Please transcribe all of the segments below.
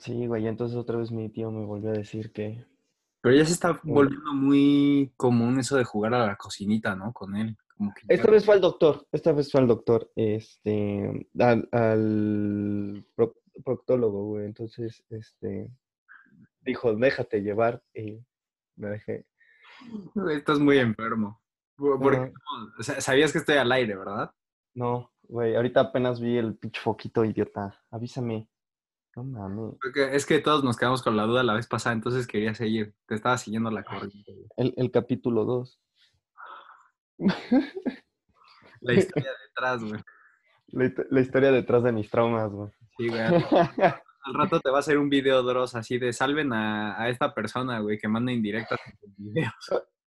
Sí, güey, entonces otra vez mi tío me volvió a decir que... Pero ya se está volviendo muy común eso de jugar a la cocinita, ¿no? Con él. Como que Esta vez fue al doctor, esta vez fue al doctor, este, al, al pro- proctólogo, güey. Entonces, este, dijo, déjate llevar y me dejé. Estás muy enfermo. Por- Porque, no, sabías que estoy al aire, ¿verdad? No, güey, ahorita apenas vi el pinche foquito, idiota. Avísame. No mames. Porque es que todos nos quedamos con la duda la vez pasada, entonces quería seguir. Te estaba siguiendo la corriente. El, el capítulo 2. La historia detrás, güey. La, hist- la historia detrás de mis traumas, güey. Sí, güey. Al rato te va a hacer un video Dross así de salven a, a esta persona, güey, que manda indirectas en videos.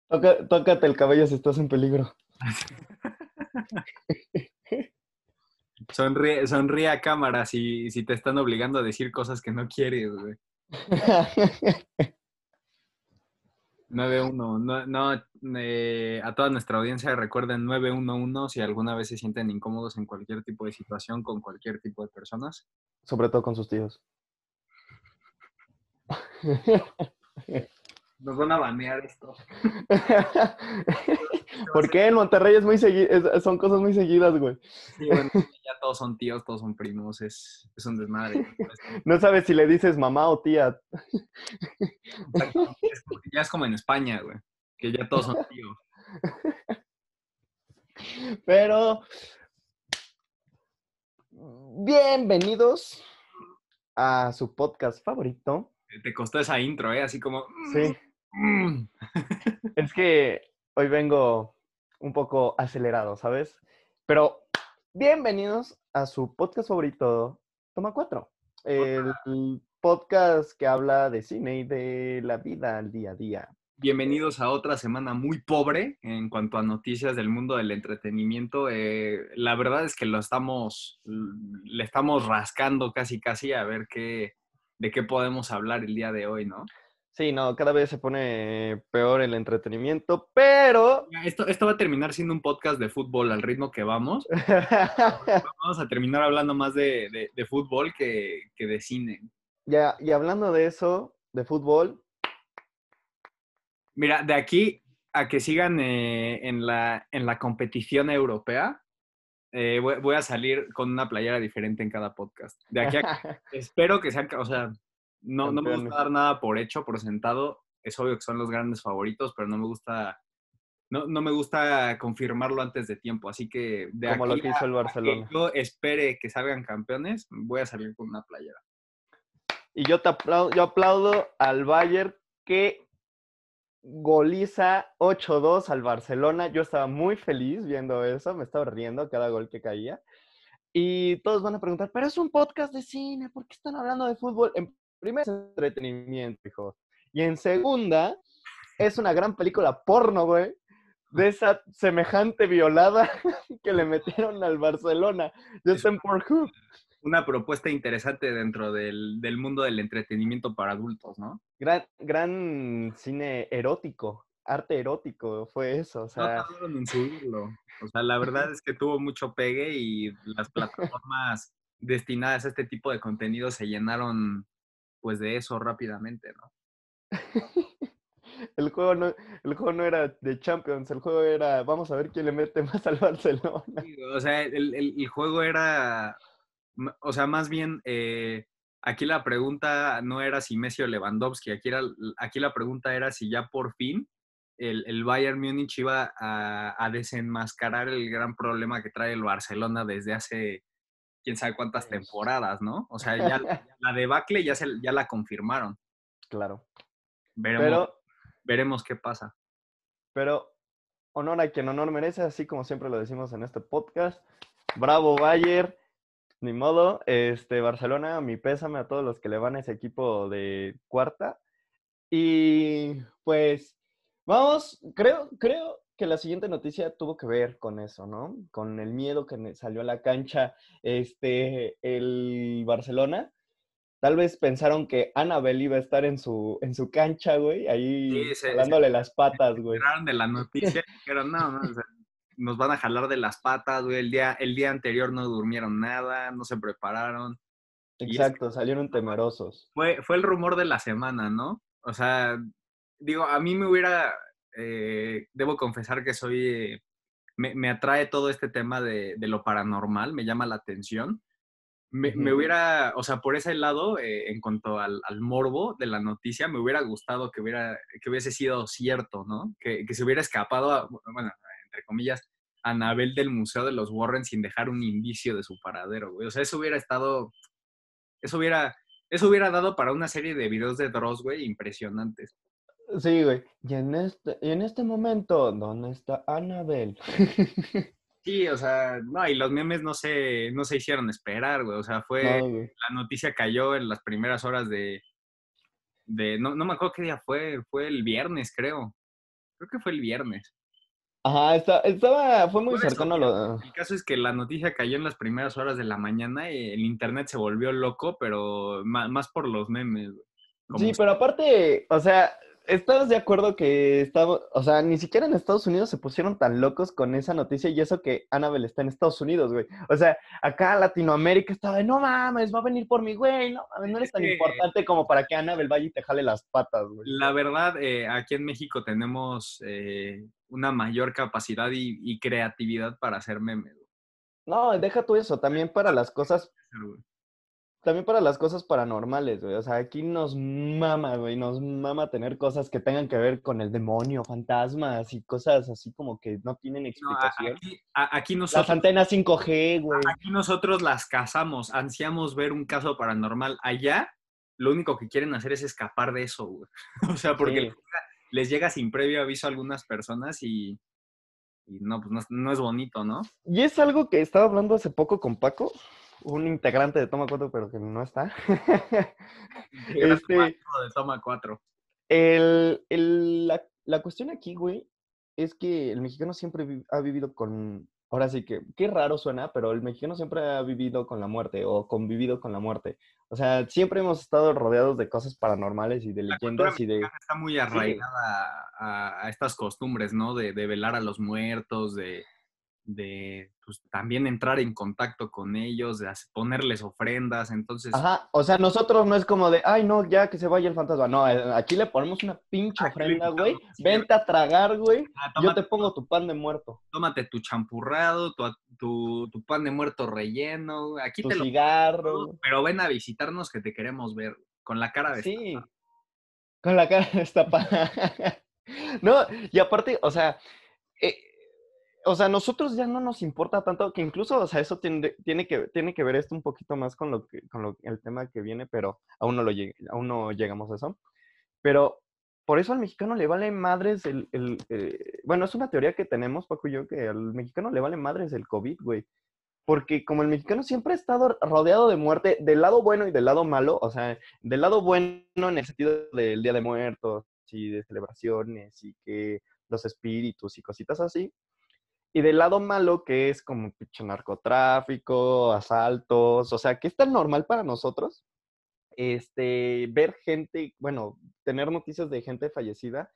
Tócate el cabello si estás en peligro. Sonríe, sonríe a cámara si, si te están obligando a decir cosas que no quieres, güey. 91, no, no, eh, a toda nuestra audiencia recuerden 911 si alguna vez se sienten incómodos en cualquier tipo de situación con cualquier tipo de personas. Sobre todo con sus tíos. Nos van a banear esto. ¿Por qué en Monterrey es muy segui- es- son cosas muy seguidas, güey? Sí, bueno, ya todos son tíos, todos son primos, es, es un desmadre. No sabes si le dices mamá o tía. Ya es como en España, güey, que ya todos son tíos. Pero bienvenidos a su podcast favorito. Te costó esa intro, ¿eh? Así como... Sí, mm. es que hoy vengo un poco acelerado, ¿sabes? Pero bienvenidos a su podcast favorito, Toma 4. El podcast que habla de cine y de la vida al día a día. Bienvenidos a otra semana muy pobre en cuanto a noticias del mundo del entretenimiento. Eh, la verdad es que lo estamos, le estamos rascando casi casi a ver qué, de qué podemos hablar el día de hoy, ¿no? Sí, no, cada vez se pone peor el entretenimiento, pero... Esto, esto va a terminar siendo un podcast de fútbol al ritmo que vamos. Vamos a terminar hablando más de, de- de fútbol que, que de cine. ya, y hablando de eso, de fútbol, Mira, de aquí a que sigan eh, en, la, en la competición europea, eh, voy, voy a salir con una playera diferente en cada podcast. De aquí a que espero que sean, o sea, no, no me gusta dar nada por hecho, por sentado. Es obvio que son los grandes favoritos, pero no me gusta, no, no me gusta confirmarlo antes de tiempo. Así que de como lo aquí que a- hizo el que Barcelona. yo espere que salgan campeones, voy a salir con una playera. Y yo, te aplaudo, yo aplaudo al Bayern que goliza 8-2 al Barcelona. Yo estaba muy feliz viendo eso, me estaba riendo cada gol que caía. Y todos van a preguntar, pero es un podcast de cine, ¿por qué están hablando de fútbol? En primer es entretenimiento, hijo. Y en segunda, es una gran película porno, güey, de esa semejante violada que le metieron al Barcelona. Está en Pornhub. Una propuesta interesante dentro del, del mundo del entretenimiento para adultos, ¿no? Gran, gran cine erótico, arte erótico fue eso. O No sea, tardaron en subirlo. O sea, la verdad es que tuvo mucho pegue y las plataformas destinadas a este tipo de contenido se llenaron pues de eso rápidamente, ¿no? el, juego no, el juego no era de Champions, el juego era vamos a ver quién le mete más al Barcelona. Sí, O sea, el, el- el juego era, o sea, más bien, eh, aquí la pregunta no era si Messi o Lewandowski, aquí, era, aquí la pregunta era si ya por fin el, el Bayern Múnich iba a, a desenmascarar el gran problema que trae el Barcelona desde hace quién sabe cuántas temporadas, ¿no? O sea, ya la debacle ya, se, ya la confirmaron. Claro. Veremos, Pero, veremos qué pasa. pero honor a quien honor merece, así como siempre lo decimos en este podcast. Bravo Bayern. Ni modo, este Barcelona, mi pésame a todos los que le van a ese equipo de cuarta. Y pues vamos, creo, creo que la siguiente noticia tuvo que ver con eso, ¿no? Con el miedo que salió a la cancha este el Barcelona. Tal vez pensaron que Annabel iba a estar en su, en su cancha, güey, ahí Sí, jalándole las patas, güey. de la noticia dijeron, no, no, o sea, nos van a jalar de las patas, güey. El día, el día anterior no durmieron nada, no se prepararon. Exacto, salieron temerosos. Fue, fue el rumor de la semana, ¿no? O sea, digo, a mí me hubiera, eh, debo confesar que soy, eh, me, me, atrae todo este tema de, de, lo paranormal, me llama la atención. Me, uh -huh. me hubiera, o sea, por ese lado, eh, en cuanto al, al, morbo de la noticia, me hubiera gustado que, hubiera, que hubiese sido cierto, ¿no? Que, que se hubiera escapado, a, bueno, entre comillas, Anabel del Museo de los Warren sin dejar un indicio de su paradero, güey. O sea, eso hubiera estado, eso hubiera, eso hubiera dado para una serie de videos de Dross, güey, impresionantes. Sí, güey. Y en este, y en este momento, ¿dónde está Annabel? Sí, o sea, no, y los memes no se, no se hicieron esperar, güey. O sea, fue, no, la noticia cayó en las primeras horas de, de no, no me acuerdo qué día fue, fue el viernes, creo. Creo que fue el viernes. Ajá, está, estaba, fue muy cercano. Lo... El caso es que la noticia cayó en las primeras horas de la mañana y el internet se volvió loco, pero más, más por los memes. Sí, pero aparte, o sea, ¿Estás de acuerdo que estaba, o sea, ni siquiera en Estados Unidos se pusieron tan locos con esa noticia y eso que Annabelle está en Estados Unidos, güey? O sea, acá Latinoamérica estaba de, no mames, va a venir por mi güey, no mames, no eres tan importante como para que Annabelle vaya y te jale las patas, güey. La verdad, eh, aquí en México tenemos eh, una mayor capacidad y, y, creatividad para hacer memes. No, deja tú eso, también para las cosas también para las cosas paranormales, güey. O sea, aquí nos mama, güey. Nos mama tener cosas que tengan que ver con el demonio, fantasmas y cosas así como que no tienen explicación. No, aquí, aquí, nosotros, las antenas 5G, güey. Aquí nosotros las cazamos, ansiamos ver un caso paranormal. Allá, lo único que quieren hacer es escapar de eso, güey. O sea, porque sí. les llega sin previo aviso a algunas personas y, y no, pues no, no es bonito, ¿no? Y es algo que estaba hablando hace poco con Paco un integrante de Toma 4, pero que no está. este, de Toma 4. El, el, la, la, cuestión aquí, güey, es que el mexicano siempre vi, ha vivido con. Ahora sí que, qué raro suena, pero el mexicano siempre ha vivido con la muerte o convivido con la muerte. O sea, siempre hemos estado rodeados de cosas paranormales y de la leyendas y de. Está muy arraigada sí. a, a, estas costumbres, ¿no? De, de velar a los muertos, de, de pues, también entrar en contacto con ellos, de ponerles ofrendas, entonces... Ajá, o sea, nosotros no es como de, ay, no, ya que se vaya el fantasma, no, eh, aquí le ponemos una pinche ofrenda, güey, vente a tragar, güey, ah, yo te pongo tu pan de muerto. Tómate tu champurrado, tu, tu, tu pan de muerto relleno, aquí tu te lo... cigarro. Pero ven a visitarnos que te queremos ver, con la cara de... Sí, con la cara destapada. no, y aparte, o sea... Eh, o sea, nosotros ya no nos importa tanto que incluso, o sea, eso tiene, tiene, que, tiene que ver esto un poquito más con, lo que, con el tema que viene, pero aún no, lo, aún no llegamos a eso. Pero por eso al mexicano le vale madres el... el eh, bueno, es una teoría que tenemos, Paco y yo, que al mexicano le vale madres el COVID, güey. Porque como el mexicano siempre ha estado rodeado de muerte, del lado bueno y del lado malo, o sea, del lado bueno en el sentido del Día de Muertos y de celebraciones y que los espíritus y cositas así, y del lado malo, que es como pinche narcotráfico, asaltos, o sea, que es tan normal para nosotros este, ver gente, bueno, tener noticias de gente fallecida,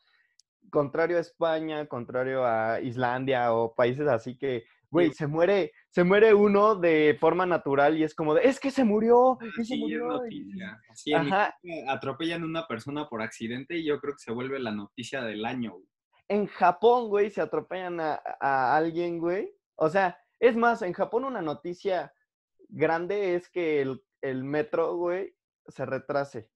contrario a España, contrario a Islandia o países así que, güey, se muere, se muere uno de forma natural y es como de, es que se murió, y se sí, murió. noticia. Sí, Ajá. atropellan a una persona por accidente y yo creo que se vuelve la noticia del año. Güey en Japón, güey, se atropellan a, a, alguien, güey. O sea, es más, en Japón una noticia grande es que el, el metro, güey, se retrase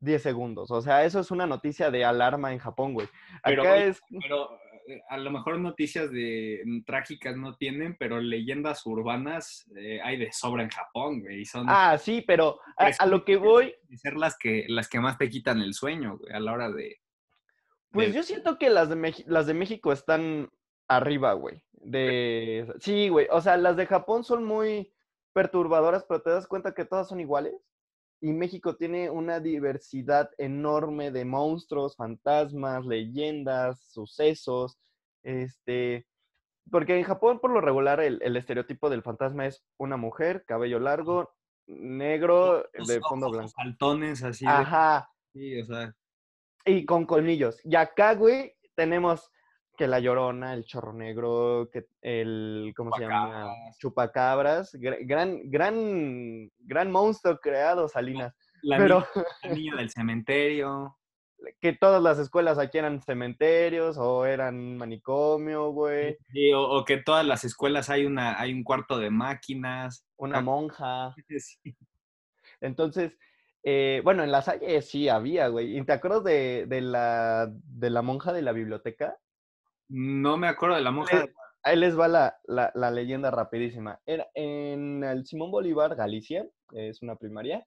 10 segundos. O sea, eso es una noticia de alarma en Japón, güey. Acá pero, es... pero eh, a lo mejor noticias de mm, trágicas no tienen, pero leyendas urbanas eh, hay de sobra en Japón, güey. Son, ah, sí, pero a, a lo que voy... Ser las que, las que más te quitan el sueño, güey, a la hora de, pues yo siento que las de, Mex las de México están arriba, güey. De... Sí, güey. O sea, las de Japón son muy perturbadoras, pero te das cuenta que todas son iguales. Y México tiene una diversidad enorme de monstruos, fantasmas, leyendas, sucesos. Este. Porque en Japón, por lo regular, el, el estereotipo del fantasma es una mujer, cabello largo, negro, Los de fondo ojos, blanco. Saltones así. Ajá. De... Sí, o sea. Y con colmillos. Y acá, güey, tenemos que la llorona, el chorro negro, que el, ¿cómo se llama? Chupacabras. Gran, gran, gran monstruo creado, Salinas. La, Pero niña, la niña del cementerio. que todas las escuelas aquí eran cementerios o eran manicomio, güey. Sí, o, o que todas las escuelas hay, una, hay un cuarto de máquinas. Una monja. Sí. Entonces, eh, bueno, en la Salle sí había, güey. ¿Y te acuerdas de, de la, de la monja de la biblioteca? No me acuerdo de la monja. Ahí les va la, la, la leyenda rapidísima. Era en el Simón Bolívar, Galicia, es una primaria.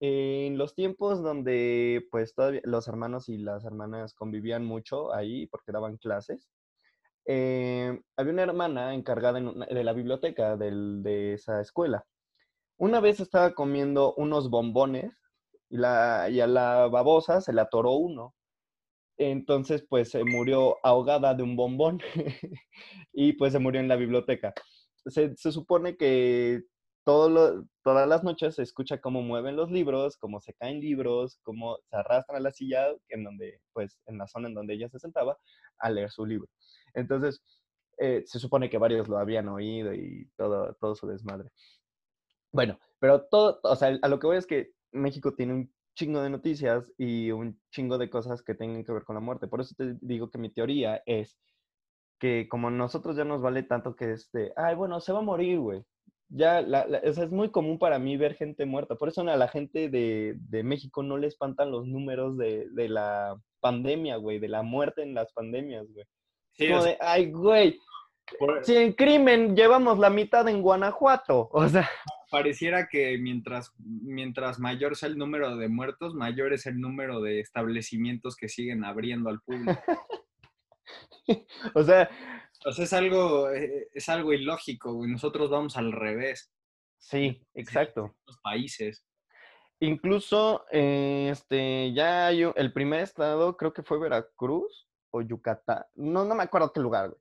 En los tiempos donde pues todavía los hermanos y las hermanas convivían mucho ahí porque daban clases, eh, había una hermana encargada en una- de la biblioteca del- de esa escuela. Una vez estaba comiendo unos bombones y, la, y a la babosa se le atoró uno. Entonces, pues se murió ahogada de un bombón y pues se murió en la biblioteca. Se, supone que todo lo- todas las noches se escucha cómo mueven los libros, cómo se caen libros, cómo se arrastran a la silla en donde, pues, en la zona en donde ella se sentaba a leer su libro. Entonces, eh, se supone que varios lo habían oído y todo, todo su desmadre. Bueno, pero todo, o sea, a lo que voy es que México tiene un chingo de noticias y un chingo de cosas que tengan que ver con la muerte. Por eso te digo que mi teoría es que como nosotros ya nos vale tanto que este, ay, bueno, se va a morir, güey. Ya, la, la- o sea, es muy común para mí ver gente muerta. Por eso a la gente de, de México no le espantan los números de, de la pandemia, güey, de la muerte en las pandemias, güey. Sí, como o sea, de, ay, güey, por- si en crimen llevamos la mitad en Guanajuato. O sea, pareciera que mientras, mientras mayor sea el número de muertos, mayor es el número de establecimientos que siguen abriendo al público. o sea, O sea, es algo, eh, es algo ilógico, güey. Nosotros vamos al revés. sí, exacto. Los países. Incluso, eh, este, ya hay un- el primer estado, creo que fue Veracruz o Yucatán, no, no me acuerdo qué lugar, güey.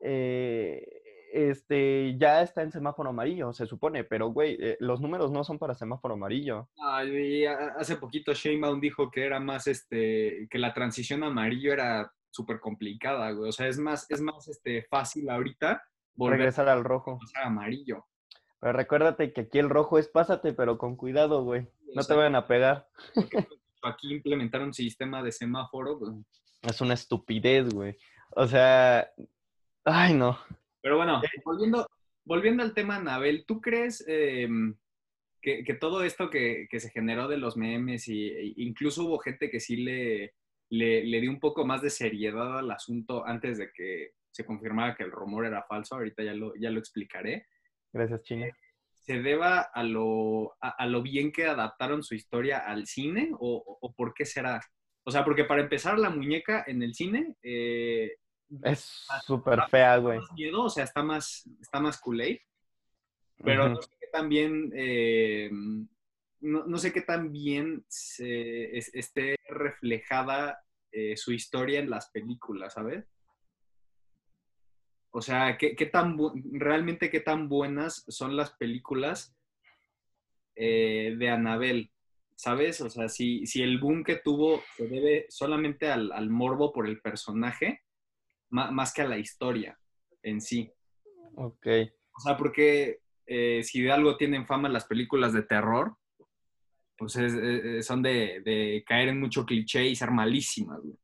Eh, este, ya está en semáforo amarillo, se supone, pero, güey, eh, los números no son para semáforo amarillo. Ay, hace poquito Sheinbaum dijo que era más, este, que la transición amarillo era súper complicada, güey. O sea, es más, es más, este, fácil ahorita volver Regresar al rojo. a pasar amarillo. Pero recuérdate que aquí el rojo es pásate, pero con cuidado, güey. O No te vayan a pegar. Aquí implementar un sistema de semáforo, pues, Es una estupidez, güey. O sea, ay, no. Pero bueno, volviendo, volviendo al tema, Anabel, ¿tú crees eh, que, que todo esto que, que se generó de los memes y e incluso hubo gente que sí le, le, le dio un poco más de seriedad al asunto antes de que se confirmara que el rumor era falso? Ahorita ya lo, ya lo explicaré. Gracias, China. ¿Se deba a lo, a, a lo bien que adaptaron su historia al cine o, o por qué será? O sea, porque para empezar, la muñeca en el cine eh, Es súper fea, güey. miedo, o sea, está más, está más Kool-Aid, pero no Ujú. sé qué tan bien, eh, no, no sé qué tan bien se- es- esté reflejada eh, su historia en las películas, ¿sabes? O sea, ¿qué, qué tan realmente qué tan buenas son las películas eh, de Annabelle? ¿Sabes? O sea, si, si el boom que tuvo se debe solamente al, al morbo por el personaje, más que a la historia en sí. Ok. O sea, porque eh, si de algo tienen fama las películas de terror, pues es- eh, son de, de caer en mucho cliché y ser malísimas, güey.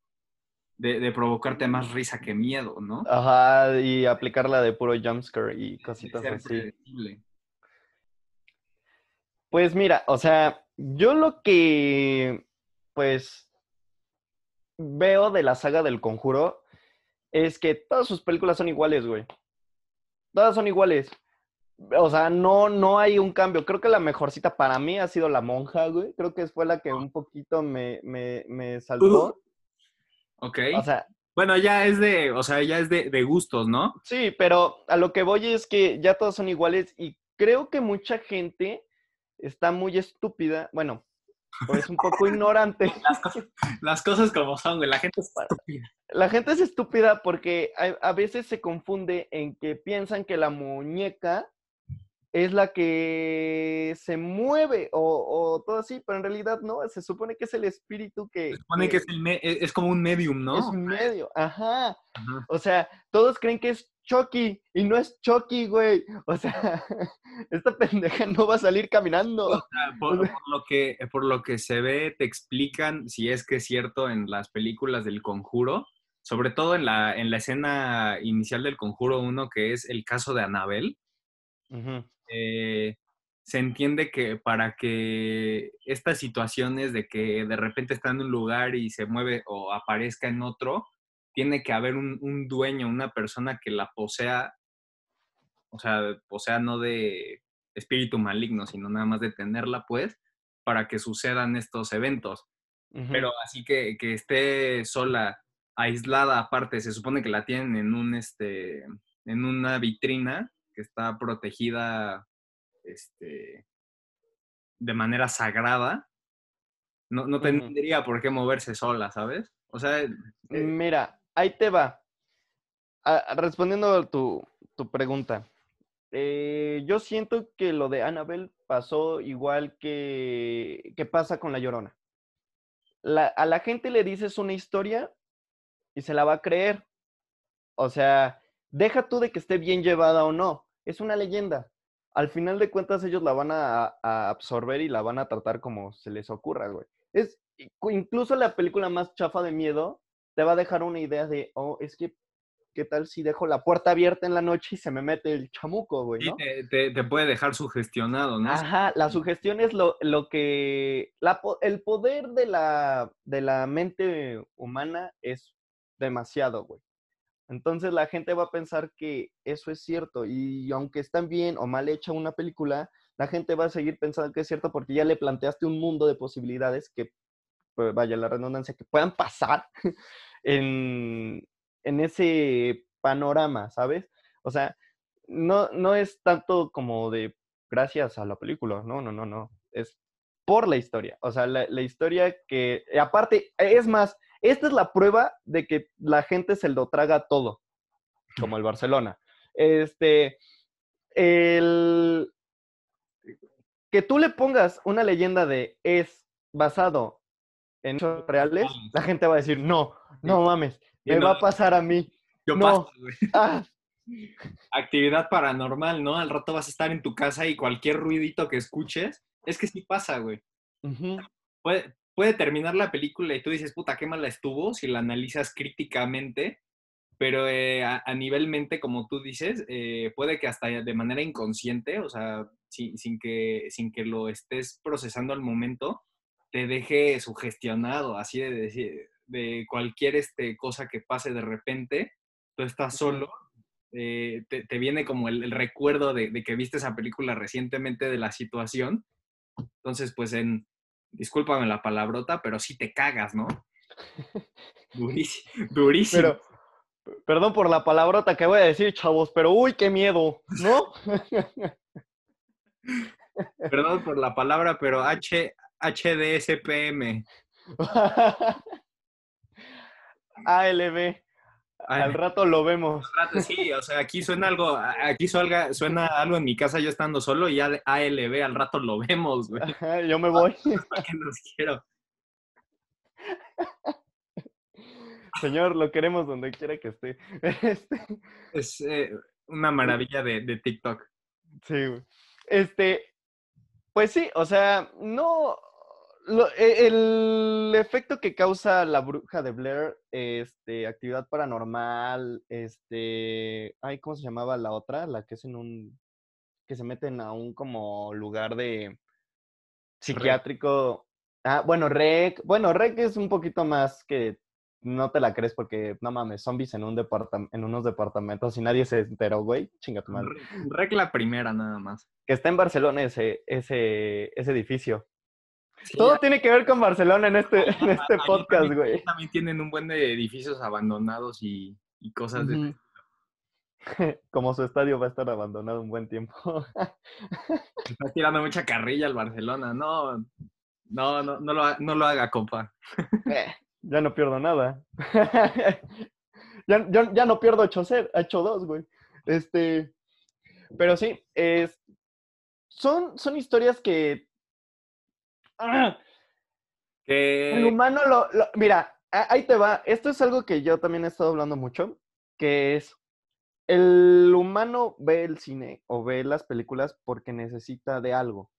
De, de provocarte más risa que miedo, ¿no? Ajá, y aplicarla de puro jumpscare y cositas ser así. predecible. Pues mira, o sea, yo lo que, pues, veo de la saga del Conjuro es que todas sus películas son iguales, güey. Todas son iguales. O sea, no, no hay un cambio. Creo que la mejorcita para mí ha sido La Monja, güey. Creo que fue la que un poquito me, me, me saltó. Ok. O sea, bueno, ya es de, o sea, ya es de, de gustos, ¿no? Sí, pero a lo que voy es que ya todos son iguales y creo que mucha gente está muy estúpida, bueno, o es un poco ignorante. Las, cosas, las cosas como son, güey. La gente es estúpida. La gente es estúpida porque a, a veces se confunde en que piensan que la muñeca es la que se mueve o, o, todo así, pero en realidad no, se supone que es el espíritu que... Se supone que, es, el e, es, como un medium, ¿no? Es un medio, ajá. O sea, todos creen que es Chucky y no es Chucky, güey. O sea, esta pendeja no va a salir caminando. por, lo que, por lo que se ve, te explican si es que es cierto en las películas del conjuro, sobre todo en la, en la escena inicial del conjuro 1, que es el caso de Anabel. Eh, se entiende que para que estas situaciones de que de repente está en un lugar y se mueve o aparezca en otro, tiene que haber un, dueño, una persona que la posea, o sea, posea no de espíritu maligno, sino nada más de tenerla, pues, para que sucedan estos eventos. Pero así que, que esté sola, aislada aparte, se supone que la tienen en un, este, en una vitrina que está protegida este, de manera sagrada, no, no tendría por qué moverse sola, ¿sabes? O sea... Eh, Mira, ahí te va. respondiendo a tu, pregunta. Eh, yo siento que lo de Annabelle pasó igual que, que pasa con La Llorona. a la gente le dices una historia y se la va a creer. O sea, deja tú de que esté bien llevada o no es una leyenda. Al final de cuentas ellos la van a, absorber y la van a tratar como se les ocurra, güey. Es incluso la película más chafa de miedo te va a dejar una idea de, oh, es que ¿qué tal si dejo la puerta abierta en la noche y se me mete el chamuco, güey? ¿no? te, puede dejar sugestionado, ¿no? Ajá, la sugestión es lo, lo que. el poder de la, de la mente humana es demasiado, güey. Entonces la gente va a pensar que eso es cierto y aunque están bien o mal hecha una película, la gente va a seguir pensando que es cierto porque ya le planteaste un mundo de posibilidades que, pues, vaya la redundancia, que puedan pasar en, ese panorama, ¿sabes? O sea, no, no es tanto como de gracias a la película, no, no, no, no, es por la historia, o sea, la, la historia que, aparte, es más, esta es la prueba de que la gente se lo traga todo, como el Barcelona. Este, el que tú le pongas una leyenda de es basado en hechos reales, la gente va a decir, no, no mames, me va a pasar a mí. Yo no. Ah. Actividad paranormal, ¿no? Al rato vas a estar en tu casa y cualquier ruidito que escuches, es que sí pasa, güey. puede, puede terminar la película y tú dices, puta, qué mala estuvo, si la analizas críticamente, pero eh, a, nivel mente, como tú dices, eh, puede que hasta de manera inconsciente, o sea, sin, que, sin que lo estés procesando al momento, te deje sugestionado, así de decir, de cualquier este, cosa que pase de repente, tú estás solo, eh, te, viene como el, recuerdo de, de, que viste esa película recientemente de la situación. Entonces, pues en, discúlpame la palabrota, pero sí te cagas, ¿no? Durísimo. durísimo. Pero, perdón por la palabrota que voy a decir, chavos, pero uy, qué miedo, ¿no? perdón por la palabra, pero H, HDSPM. ALB. Al rato lo vemos. sí, o sea, aquí suena algo, aquí suena, suena algo en mi casa yo estando solo y ALB al rato lo vemos, güey. yo me voy. ¿Para qué los quiero? Señor, lo queremos donde quiera que esté. Este es eh, una maravilla de, de TikTok. Sí, güey. Este, pues sí, o sea, no, e, el efecto que causa la bruja de Blair, este, actividad paranormal, este, ay, ¿cómo se llamaba la otra? La que es en un, que se meten a un como lugar de psiquiátrico. Ah, bueno, Rec, bueno, Rec es un poquito más que no te la crees porque, no mames, zombies en, un en unos departamentos y nadie se enteró, güey. Chinga tu madre. Rec la primera nada más. Que está en Barcelona ese, ese, ese edificio. Todo tiene que ver con Barcelona en este, en este podcast, güey. También tienen un buen de edificios abandonados y, cosas de... Como su estadio va a estar abandonado un buen tiempo. Está tirando mucha carrilla al Barcelona. No, no, no, no, lo, no lo haga, compa. Eh, ya no pierdo nada. ya, ya no pierdo 8-2, güey. Este, pero sí, es, son, son historias que... ¡Ah! El humano lo, lo- Mira, ahí te va. Esto es algo que yo también he estado hablando mucho, que es... El humano ve el cine o ve las películas porque necesita de algo,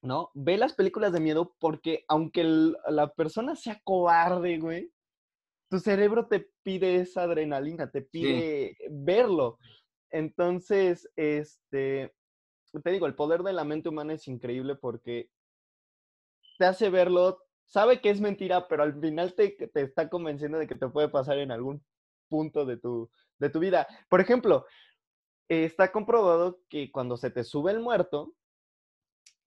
¿no? Ve las películas de miedo porque aunque el- la persona sea cobarde, güey, tu cerebro te pide esa adrenalina, te pide verlo. Entonces, este, te digo, el poder de la mente humana es increíble porque te hace verlo, sabe que es mentira, pero al final te, te está convenciendo de que te puede pasar en algún punto de tu, de tu vida. Por ejemplo, está comprobado que cuando se te sube el muerto,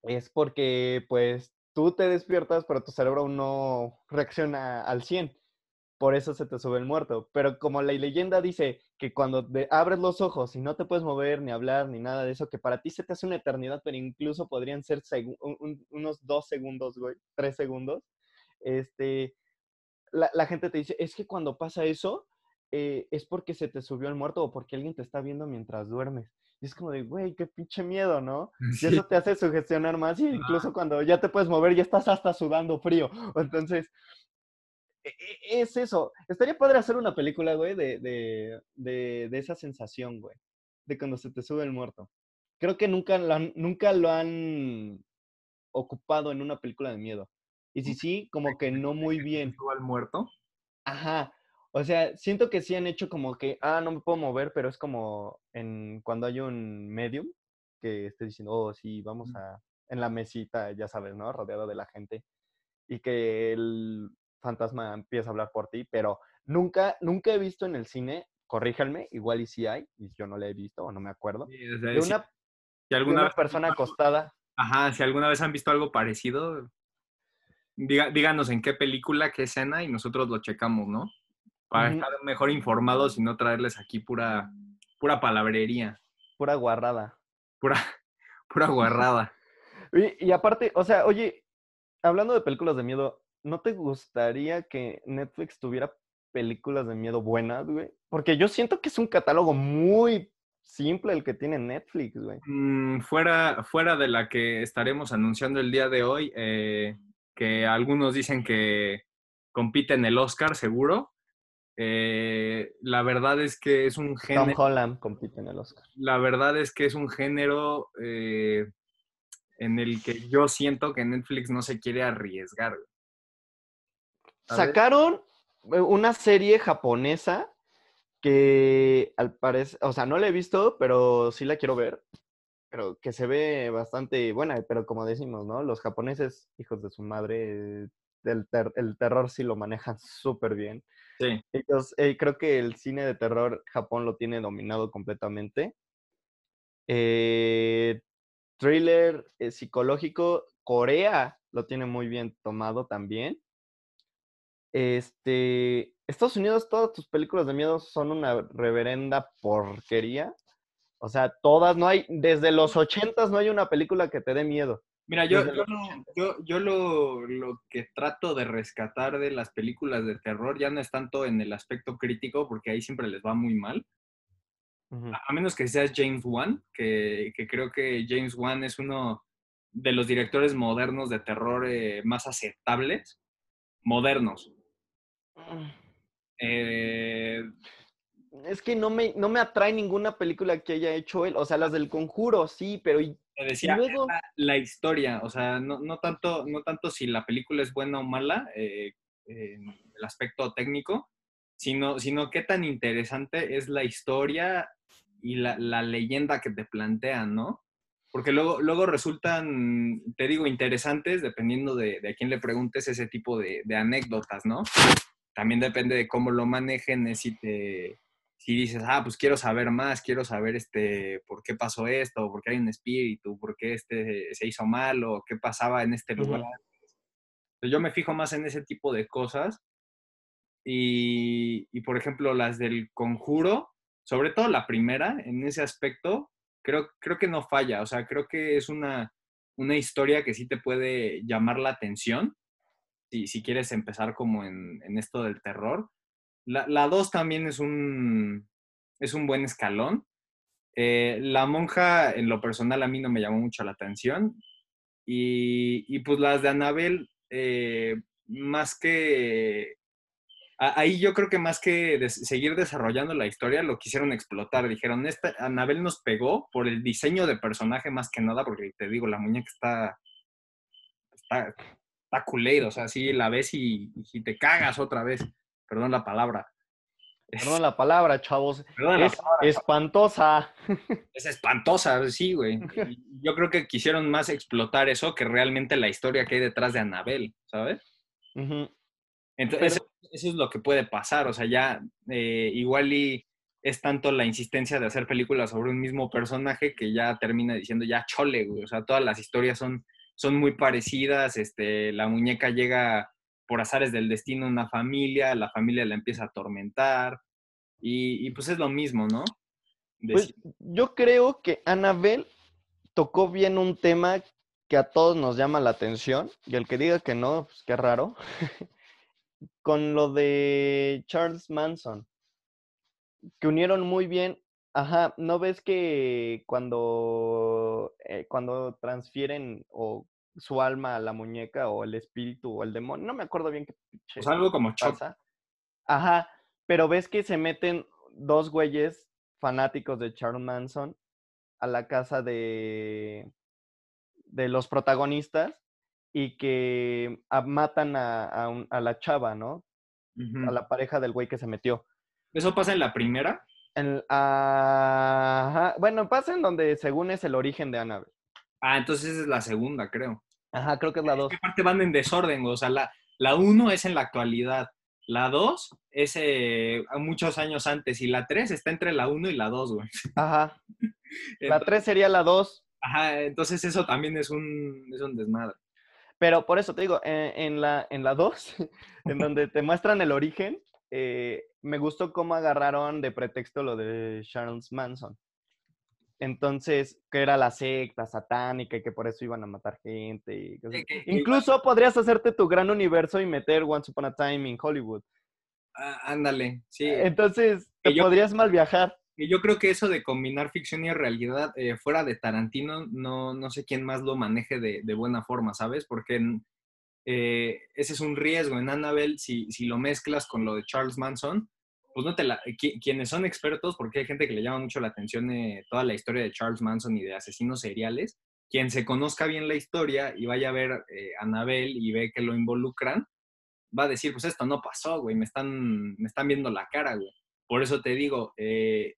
es porque pues tú te despiertas, pero tu cerebro aún no reacciona al 100. Por eso se te sube el muerto. Pero como la leyenda dice que cuando te abres los ojos y no te puedes mover, ni hablar, ni nada de eso, que para ti se te hace una eternidad, pero incluso podrían ser un- un- unos dos segundos, güey, tres segundos, este, la, la gente te dice, es que cuando pasa eso, eh, es porque se te subió el muerto o porque alguien te está viendo mientras duermes. Y es como de, güey, qué pinche miedo, ¿no? Y sí, eso te hace sugestionar más y incluso cuando ya te puedes mover ya estás hasta sudando frío. Entonces, es eso. Estaría padre hacer una película, güey, de, de, de, de esa sensación, güey, de cuando se te sube el muerto. Creo que nunca lo han, nunca lo han ocupado en una película de miedo. Y si sí, como que no muy bien. al muerto. Ajá. O sea, siento que sí han hecho como que, ah, no me puedo mover, pero es como en cuando hay un medium que esté diciendo, oh, sí, vamos a, en la mesita, ya sabes, ¿no? Rodeado de la gente. Y que el fantasma empieza a hablar por ti, pero nunca, nunca he visto en el cine, corríjanme, igual y sí hay, y yo no la he visto o no me acuerdo, Sí, o sea, de si- una, si de alguna una persona visto acostada. Ajá, si alguna vez han visto algo parecido, diga- díganos en qué película, qué escena y nosotros lo checamos, ¿no? Para estar mejor informados y no traerles aquí pura, pura palabrería, Pura guarrada. pura, pura guarrada. Y, y aparte, o sea, oye, hablando de películas de miedo, ¿no te gustaría que Netflix tuviera películas de miedo buenas, güey? Porque yo siento que es un catálogo muy simple el que tiene Netflix, güey. Mm, fuera, fuera de la que estaremos anunciando el día de hoy, eh, que algunos dicen que compite en el Oscar, seguro. eh, la verdad es que es un Tom género. Holland compite en el Oscar. la verdad es que es un género eh, en el que yo siento que Netflix no se quiere arriesgar. güey. A. Sacaron eh, una serie japonesa que al parecer, o sea, no la he visto, pero sí la quiero ver. Pero que se ve bastante buena, pero como decimos, ¿no? Los japoneses, hijos de su madre, el, ter- el terror sí lo manejan súper bien. Sí. Ellos, eh, creo que el cine de terror Japón lo tiene dominado completamente. Eh, thriller eh, psicológico, Corea lo tiene muy bien tomado también. Este, Estados Unidos, todas tus películas de miedo son una reverenda porquería. O sea, todas, no hay, desde los ochentas no hay una película que te dé miedo. Mira, yo, yo, no- yo, yo lo, lo que trato de rescatar de las películas de terror ya no es tanto en el aspecto crítico, porque ahí siempre les va muy mal. A menos que seas James Wan, que, que creo que James Wan es uno de los directores modernos de terror eh, más aceptables. Modernos. Eh, Es que no me, no me atrae ninguna película que haya hecho él. O sea, las del conjuro, sí, pero te decía, luego- la, la historia, o sea, no, no, tanto, no tanto si la película es buena o mala, eh, el aspecto técnico, sino, sino qué tan interesante es la historia y la, la leyenda que te plantean, ¿no? Porque luego, luego resultan, te digo, interesantes dependiendo de, de a quién le preguntes ese tipo de, de anécdotas, ¿no? También depende de cómo lo manejen, es si te, si dices, ah, pues quiero saber más, quiero saber este, por qué pasó esto, por qué hay un espíritu, por qué este se hizo mal o qué pasaba en este lugar. Yo me fijo más en ese tipo de cosas y, y, por ejemplo, las del conjuro, sobre todo la primera, en ese aspecto, creo, creo que no falla, o sea, creo que es una, una historia que sí te puede llamar la atención si, si quieres empezar como en, en esto del terror. La, la 2 también es un, es un buen escalón. Eh, la monja, en lo personal, a mí no me llamó mucho la atención. Y, y pues las de Anabel, eh, más que... Ahí yo creo que más que des- seguir desarrollando la historia, lo quisieron explotar. Dijeron, esta Anabel nos pegó por el diseño de personaje más que nada, porque te digo, la muñeca está... Está, está culero, o sea, sí la ves y, y te cagas otra vez. Perdón la palabra. Perdón la palabra, chavos. Perdón la Es espantosa. Es espantosa, sí, güey. Yo creo que quisieron más explotar eso que realmente la historia que hay detrás de Anabel, ¿sabes? Entonces, eso, eso es lo que puede pasar. O sea, ya eh, igual y es tanto la insistencia de hacer películas sobre un mismo personaje que ya termina diciendo ya chole, güey. O sea, todas las historias son, son muy parecidas. Este, la muñeca llega por azares del destino a una familia, la familia la empieza a atormentar. Y, y pues es lo mismo, ¿no? Pues yo creo que Annabelle tocó bien un tema que a todos nos llama la atención, y el que diga que no, pues qué raro, con lo de Charles Manson, que unieron muy bien, ajá, ¿no ves que cuando, eh, cuando transfieren o su alma a la muñeca o el espíritu o el demonio, no me acuerdo bien qué pinche Pues algo como pasa. Ajá, pero ves que se meten dos güeyes fanáticos de Charles Manson a la casa de, de los protagonistas y que a- matan a, a un- a la chava, ¿no? A la pareja del güey que se metió. ¿Eso pasa en la primera? En- ajá, bueno, pasa en donde según es el origen de Annabelle. Ah, entonces esa es la segunda, creo. Ajá, creo que es la dos. Que aparte van en desorden, o sea, la, la uno es en la actualidad, la dos es eh, muchos años antes y la tres está entre la uno y la dos, güey. Ajá, la tres sería la dos. Ajá, entonces eso también es un, es un desmadre. Pero por eso te digo, en, en la, en la 2, en donde te muestran el origen, eh, me gustó cómo agarraron de pretexto lo de Charles Manson. Entonces, que era la secta satánica y que por eso iban a matar gente. y cosas- Que- que- que Incluso podrías hacerte tu gran universo y meter Once Upon a Time in Hollywood. Ah, ándale, sí. Entonces, Que te yo- podrías mal viajar. Y yo creo que eso de combinar ficción y realidad eh, fuera de Tarantino, no, no sé quién más lo maneje de, de buena forma, ¿sabes? Porque en- eh, ese es un riesgo. En Annabelle, si, si lo mezclas con lo de Charles Manson, pues no te la... qui- quienes son expertos, porque hay gente que le llama mucho la atención eh, toda la historia de Charles Manson y de asesinos seriales, quien se conozca bien la historia y vaya a ver eh, Annabelle y ve que lo involucran, va a decir, pues esto no pasó, güey, me están, me están viendo la cara, güey. Por eso te digo, eh,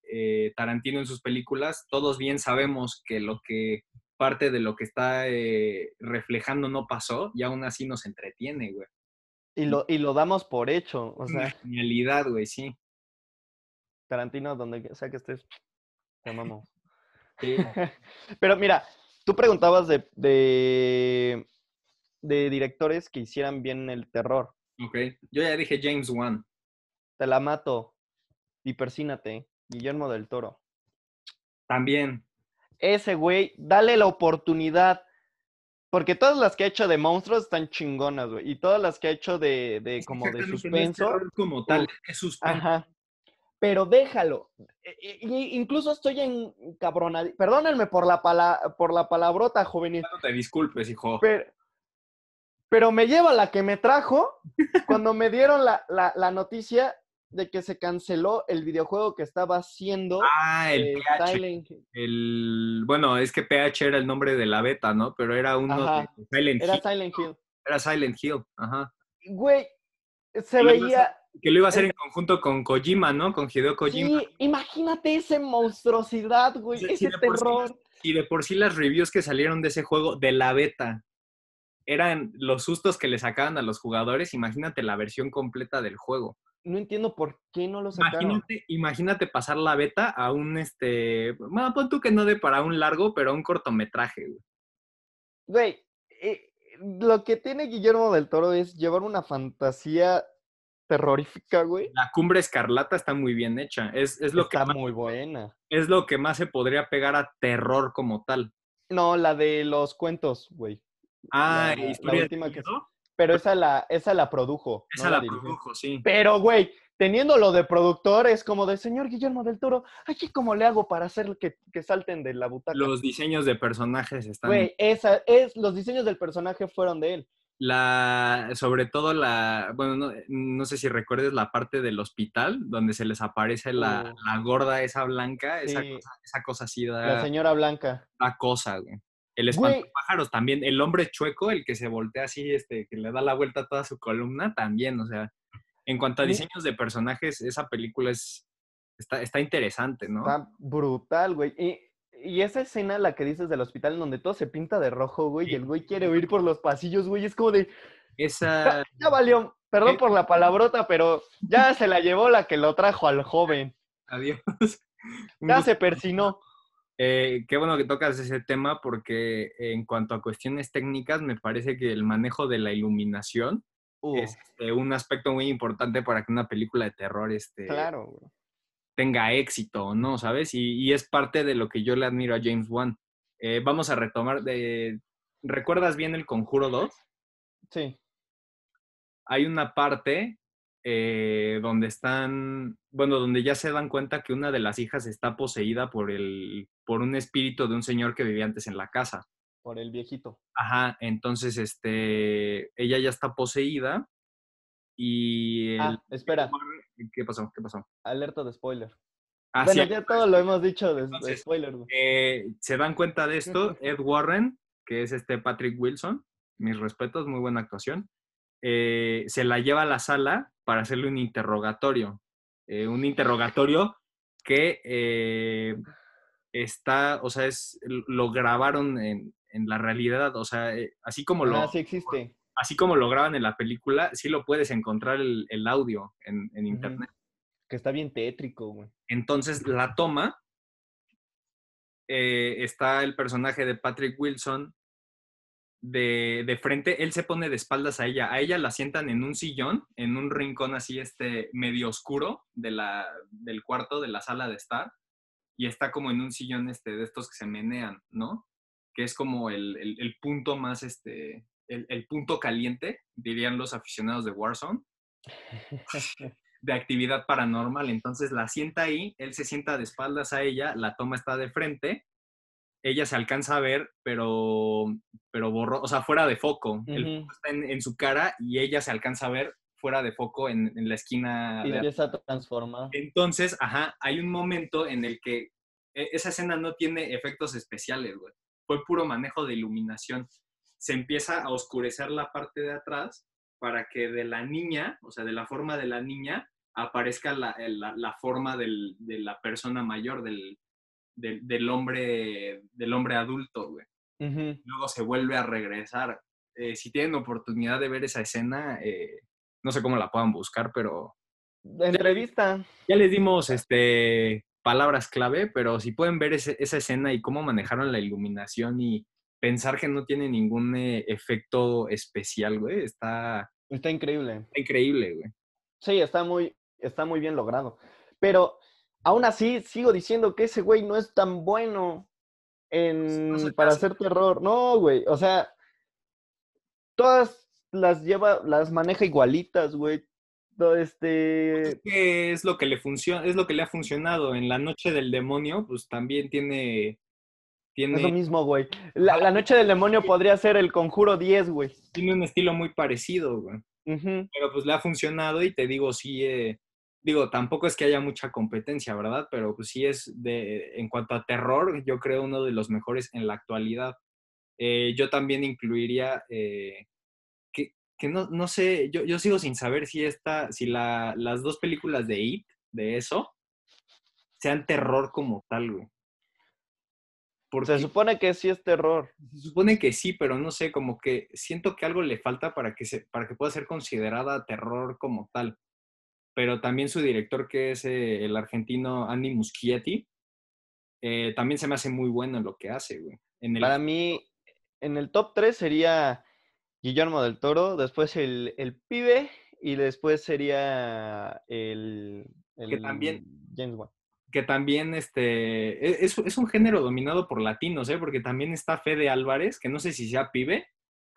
Tarantino en sus películas, todos bien sabemos que lo que parte de lo que está reflejando no pasó y aún así nos entretiene, güey. Y lo, y lo damos por hecho. O Una sea, genialidad, güey, sí. Tarantino, donde sea que estés, te amamos. Sí. Pero mira, tú preguntabas de, de, de directores que hicieran bien el terror. Ok. Yo ya dije James Wan. Te la mato y persínate, Guillermo del Toro. También. Ese güey, dale la oportunidad. Porque todas las que ha hecho de monstruos están chingonas, güey. Y todas las que ha hecho de, de como de Exactamente, no es suspenso. terror como tal, es suspenso. Ajá. Pero déjalo. E- e- incluso estoy en cabrona. Perdónenme por la, pala- por la palabrota, juvenil. No te disculpes, hijo. Pero, pero me lleva la que me trajo cuando me dieron la, la- la noticia de que se canceló el videojuego que estaba haciendo Ah, el eh, PH. Silent Hill. El, bueno, es que PH era el nombre de la beta, ¿no? Pero era uno Ajá. de Silent Era Hill. Silent Hill. Era Silent Hill, ajá. Güey, se veía. Que lo iba a hacer en conjunto con Kojima, ¿no? Con Hideo Kojima. Sí, imagínate esa monstruosidad, güey. Sí, ese sí terror. Y de por sí las reviews que salieron de ese juego, de la beta, eran los sustos que le sacaban a los jugadores. Imagínate la versión completa del juego. No entiendo por qué no lo sacaron. Imagínate, imagínate pasar la beta a un, este, bueno, pon tú que no de para un largo, pero a un cortometraje, güey. Güey, eh, lo que tiene Guillermo del Toro es llevar una fantasía terrorífica, güey. La cumbre escarlata está muy bien hecha. Es, es, lo, que Está más, muy buena. es lo que más se podría pegar a terror como tal. No, la de los cuentos, güey. Ah, La- la historia última de que- Pero esa la, esa la produjo. no Esa la produjo, sí. Pero, güey, teniendo lo de productor, es como de señor Guillermo del Toro, aquí cómo le hago para hacer que, que salten de la butaca. Los diseños de personajes están. Güey, esa es, los diseños del personaje fueron de él. La, sobre todo la, bueno, no, no sé si recuerdes la parte del hospital donde se les aparece la, Uh. la gorda esa blanca, esa, cosa, esa cosa así La da, señora Blanca. da cosa, güey. El espantapájaros también, el hombre chueco, el que se voltea así, este, que le da la vuelta a toda su columna, también, o sea, en cuanto a diseños de personajes, esa película es, está, está interesante, ¿no? Está brutal, güey. Y, y esa escena, la que dices del hospital, en donde todo se pinta de rojo, güey, y el güey quiere huir por los pasillos, güey, es como de, Esa, ya valió, perdón por la palabrota, pero ya se la llevó la que lo trajo al joven. adiós. Ya se persinó. Eh, qué bueno que tocas ese tema porque en cuanto a cuestiones técnicas, me parece que el manejo de la iluminación Uh, es este, un aspecto muy importante para que una película de terror este, claro, güey. Tenga éxito, ¿no? ¿Sabes? Y, y es parte de lo que yo le admiro a James Wan. Eh, vamos a retomar de... ¿Recuerdas bien el Conjuro 2? Sí. Hay una parte eh, donde están, bueno, donde ya se dan cuenta que una de las hijas está poseída por, el, por un espíritu de un señor que vivía antes en la casa. Por el viejito. Ajá, entonces, este, ella ya está poseída y el... Ah, espera, ¿Qué pasó? ¿Qué pasó? alerta de spoiler. Ah, bueno, sí, ya todo lo hemos dicho de, spoiler, eh, se dan cuenta de esto, Ed Warren, que es este Patrick Wilson, mis respetos, muy buena actuación, eh, se la lleva a la sala para hacerle un interrogatorio. Eh, un interrogatorio que está, o sea, es, lo grabaron en, en la realidad, o sea, así como lo, Ah, sí existe. Así como lo graban en la película, sí lo puedes encontrar el, el audio en, internet. Que está bien tétrico, güey. Entonces la toma, eh, está el personaje de Patrick Wilson de, de frente, él se pone de espaldas a ella, a ella la sientan en un sillón, en un rincón así este medio oscuro de la, del cuarto, de la sala de estar, y está como en un sillón este, de estos que se menean, ¿no? Que es como el, el- el punto más, este, el, el punto caliente, dirían los aficionados de Warzone de actividad paranormal. Entonces la sienta ahí, él se sienta de espaldas a ella, la toma está de frente, ella se alcanza a ver, pero, pero borró, o sea, fuera de foco. El Ujú. foco está en, en su cara y ella se alcanza a ver fuera de foco en, en la esquina. Y empieza a transformar. Entonces, ajá, hay un momento en el que e- esa escena no tiene efectos especiales, güey. Fue puro manejo de iluminación. Se empieza a oscurecer la parte de atrás para que de la niña, o sea, de la forma de la niña, aparezca la, el- la- la forma del- de la persona mayor, del, del, del hombre, del hombre adulto, güey. Luego se vuelve a regresar. Eh, si tienen oportunidad de ver esa escena, eh, no sé cómo la puedan buscar, pero Entrevista. ya les dimos este, palabras clave, pero si pueden ver ese- esa escena y cómo manejaron la iluminación y pensar que no tiene ningún eh, efecto especial, güey, está, Está increíble. está increíble, güey. Sí, está muy, está muy bien logrado. Pero aún así, sigo diciendo que ese güey no es tan bueno en, No se para hacer terror. No, güey. O sea, todas las lleva, las maneja igualitas, güey. Todo este. Es que es lo que le funciona, es lo que le ha funcionado. En la noche del demonio, pues también tiene, Es lo mismo, güey. La, la noche del demonio podría ser el conjuro 10, güey. tiene un estilo muy parecido, güey. Pero pues le ha funcionado y te digo, sí, eh, digo, tampoco es que haya mucha competencia, ¿verdad? Pero pues sí es de, en cuanto a terror, yo creo uno de los mejores en la actualidad. Eh, yo también incluiría, eh, que, que no, no sé, yo, yo sigo sin saber si esta, si la, las dos películas de It, de eso, sean terror como tal, güey. Porque Se supone que sí es terror. se supone que sí, pero no sé, como que siento que algo le falta para que, se, para que pueda ser considerada terror como tal. Pero también su director, que es eh, el argentino Andy Muschietti, eh, también se me hace muy bueno en lo que hace, güey. En el, Para mí, en el top 3 sería Guillermo del Toro, después el, el pibe y después sería el, el también- James Wan. Que también este, e- es, es un género dominado por latinos, ¿eh? Porque también está Fede Álvarez, que no sé si sea pibe.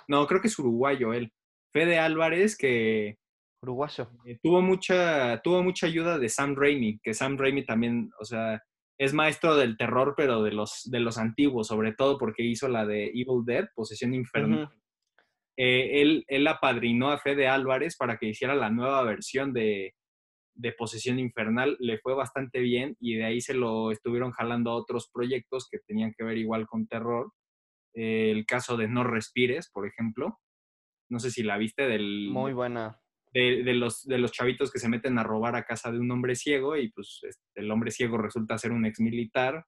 No, creo que es uruguayo él. Fede Álvarez, que Uruguayo. Eh, tuvo, mucha, tuvo mucha ayuda de Sam Raimi, que Sam Raimi también, o sea, es maestro del terror, pero de los, de los antiguos, sobre todo porque hizo la de Evil Dead, Posesión Infernal. Eh, él, él apadrinó a Fede Álvarez para que hiciera la nueva versión de, de Posesión Infernal. Le fue bastante bien y de ahí se lo estuvieron jalando a otros proyectos que tenían que ver igual con terror. Eh, el caso de No Respires, por ejemplo. No sé si la viste del, Muy buena. de, de los, de los chavitos que se meten a robar a casa de un hombre ciego y pues este, el hombre ciego resulta ser un ex militar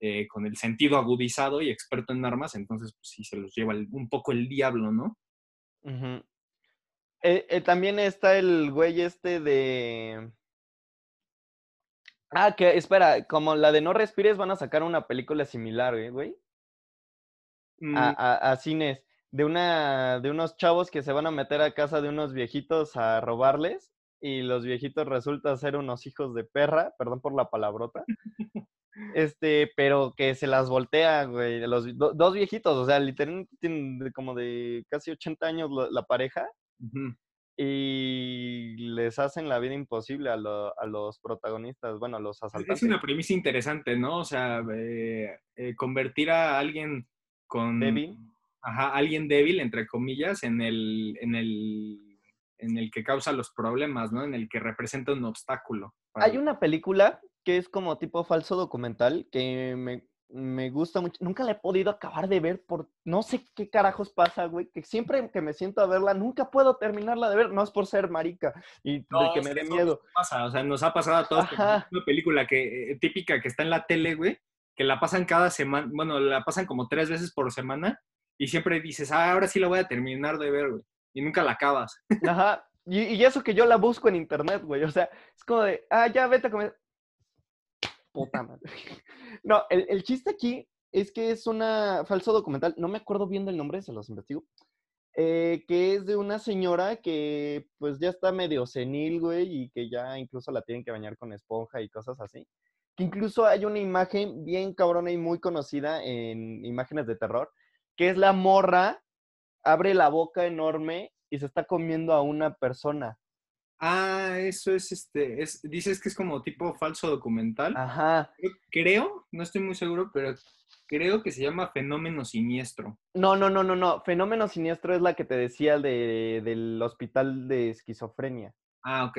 eh, con el sentido agudizado y experto en armas, entonces pues sí se los lleva el- un poco el diablo, ¿no? Eh, eh, también está el güey este de... Ah, que espera, como la de No Respires van a sacar una película similar, eh, güey, Mm, a, a- a cines, de una, de unos chavos que se van a meter a casa de unos viejitos a robarles y los viejitos resultan ser unos hijos de perra, perdón por la palabrota, este, pero que se las voltea, güey, los do- dos viejitos, o sea, literalmente tienen como de casi 80 años la- la pareja y les hacen la vida imposible a, lo- a los protagonistas, bueno, a los Es asaltantes. una premisa interesante, ¿no? O sea, eh, eh, convertir a alguien con... Débil. Ajá, alguien débil, entre comillas, en el, en el, en el que causa los problemas, ¿no? En el que representa un obstáculo. para Hay una película que es como tipo falso documental que me, me gusta mucho. Nunca la he podido acabar de ver por no sé qué carajos pasa, güey. Que siempre que me siento a verla, nunca puedo terminarla de ver. No es por ser marica y de que me dé miedo. pasa, o sea, nos ha pasado a todos. Ajá. Una película que, eh, típica que está en la tele, güey, que la pasan cada semana, bueno, la pasan como tres veces por semana y siempre dices, ah, ahora sí la voy a terminar de ver, güey. Y nunca la acabas. Ajá. Y, y eso que yo la busco en internet, güey. O sea, es como de, ah, ya vete a comer. Puta madre. No, el, el chiste aquí es que es una falso documental. No me acuerdo bien del nombre, se los investigo. eh, que es de una señora que pues ya está medio senil, güey, y que ya incluso la tienen que bañar con esponja y cosas así. Que incluso hay una imagen bien cabrona y muy conocida en imágenes de terror, que es la morra, abre la boca enorme y se está comiendo a una persona. Ah, eso es este, es, dices que es como tipo falso documental. Ajá. Creo, creo, no estoy muy seguro, pero creo que se llama Fenómeno Siniestro. No, no, no, no, no. Fenómeno siniestro es la que te decía de, del hospital de esquizofrenia. Ah, ok.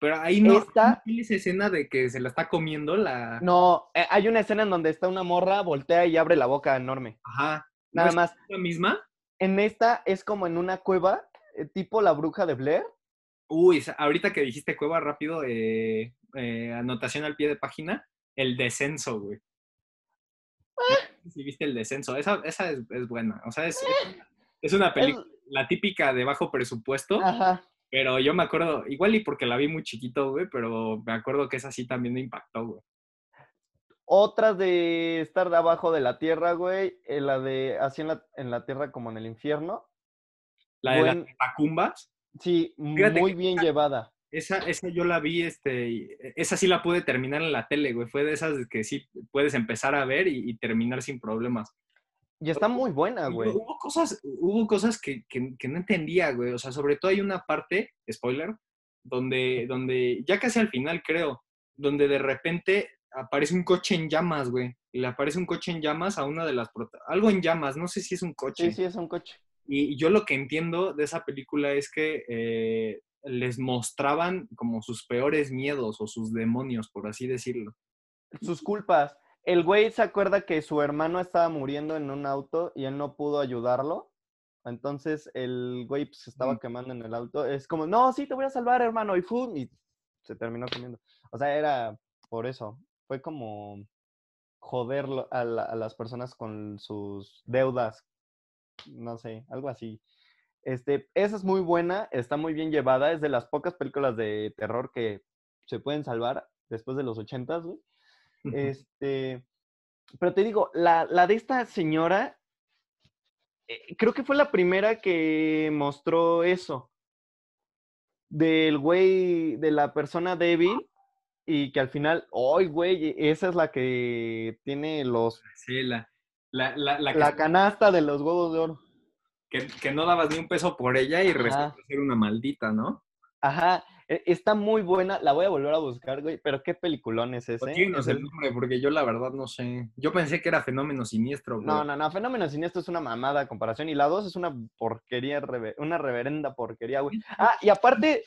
Pero ahí no, Esta- ¿no tiene esa escena de que se la está comiendo la... No, eh, hay una escena en donde está una morra, voltea y abre la boca enorme. Ajá. ¿No Nada es más. la misma? En esta es como en una cueva, eh, tipo la bruja de Blair. Uy, ahorita que dijiste cueva rápido, eh, eh, anotación al pie de página, el descenso, güey. Si viste el descenso, esa, esa es, es buena. O sea, es, es una- es una película, la típica de bajo presupuesto, Ajá. pero yo me acuerdo, igual y porque la vi muy chiquito, güey, pero me acuerdo que esa sí también me impactó, güey. Otras de estar de abajo de la tierra, güey. eh, la de así en la, en la tierra como en el infierno. La de Buen- las catacumbas, Sí, Fíjate muy bien llevada. esa, esa yo la vi, este, y- esa sí la pude terminar en la tele, güey. Fue de esas que sí puedes empezar a ver y, y terminar sin problemas. Y está muy buena, güey. Hubo cosas, hubo cosas que, que- que no entendía, güey. O sea, sobre todo hay una parte, spoiler, donde, donde ya casi al final, creo, donde de repente aparece un coche en llamas, güey. Y le aparece un coche en llamas a una de las... Algo en llamas, no sé si es un coche. Sí, sí, es un coche. Y yo lo que entiendo de esa película es que eh, les mostraban como sus peores miedos o sus demonios, por así decirlo. Sus culpas. El güey se acuerda que su hermano estaba muriendo en un auto y él no pudo ayudarlo. Entonces el güey pues, se estaba Mm. quemando en el auto. Es como, no, sí, te voy a salvar, hermano. Y ¡fum! Y se terminó comiendo. O sea, era por eso. Fue como joder lo- a, la- a las personas con sus deudas. No sé, algo así. Este, esa es muy buena, está muy bien llevada. Es de las pocas películas de terror que se pueden salvar después de los ochentas, güey. Este, pero te digo, la, la de esta señora, eh, creo que fue la primera que mostró eso. Del güey, de la persona débil, y que al final, ¡ay, güey! Esa es la que tiene los, Sí, la, la, la, la canasta de los huevos de oro. que, que no dabas ni un peso por ella y resulta ser una maldita, ¿no? Ajá, e- está muy buena. La voy a volver a buscar, güey. Pero qué peliculón es ese. Díganos Es el nombre, porque yo la verdad no sé. Yo pensé que era Fenómeno Siniestro, güey. No, no, no. Fenómeno Siniestro es una mamada a comparación. Y la 2 es una porquería, una reverenda porquería, güey. Ah, y aparte,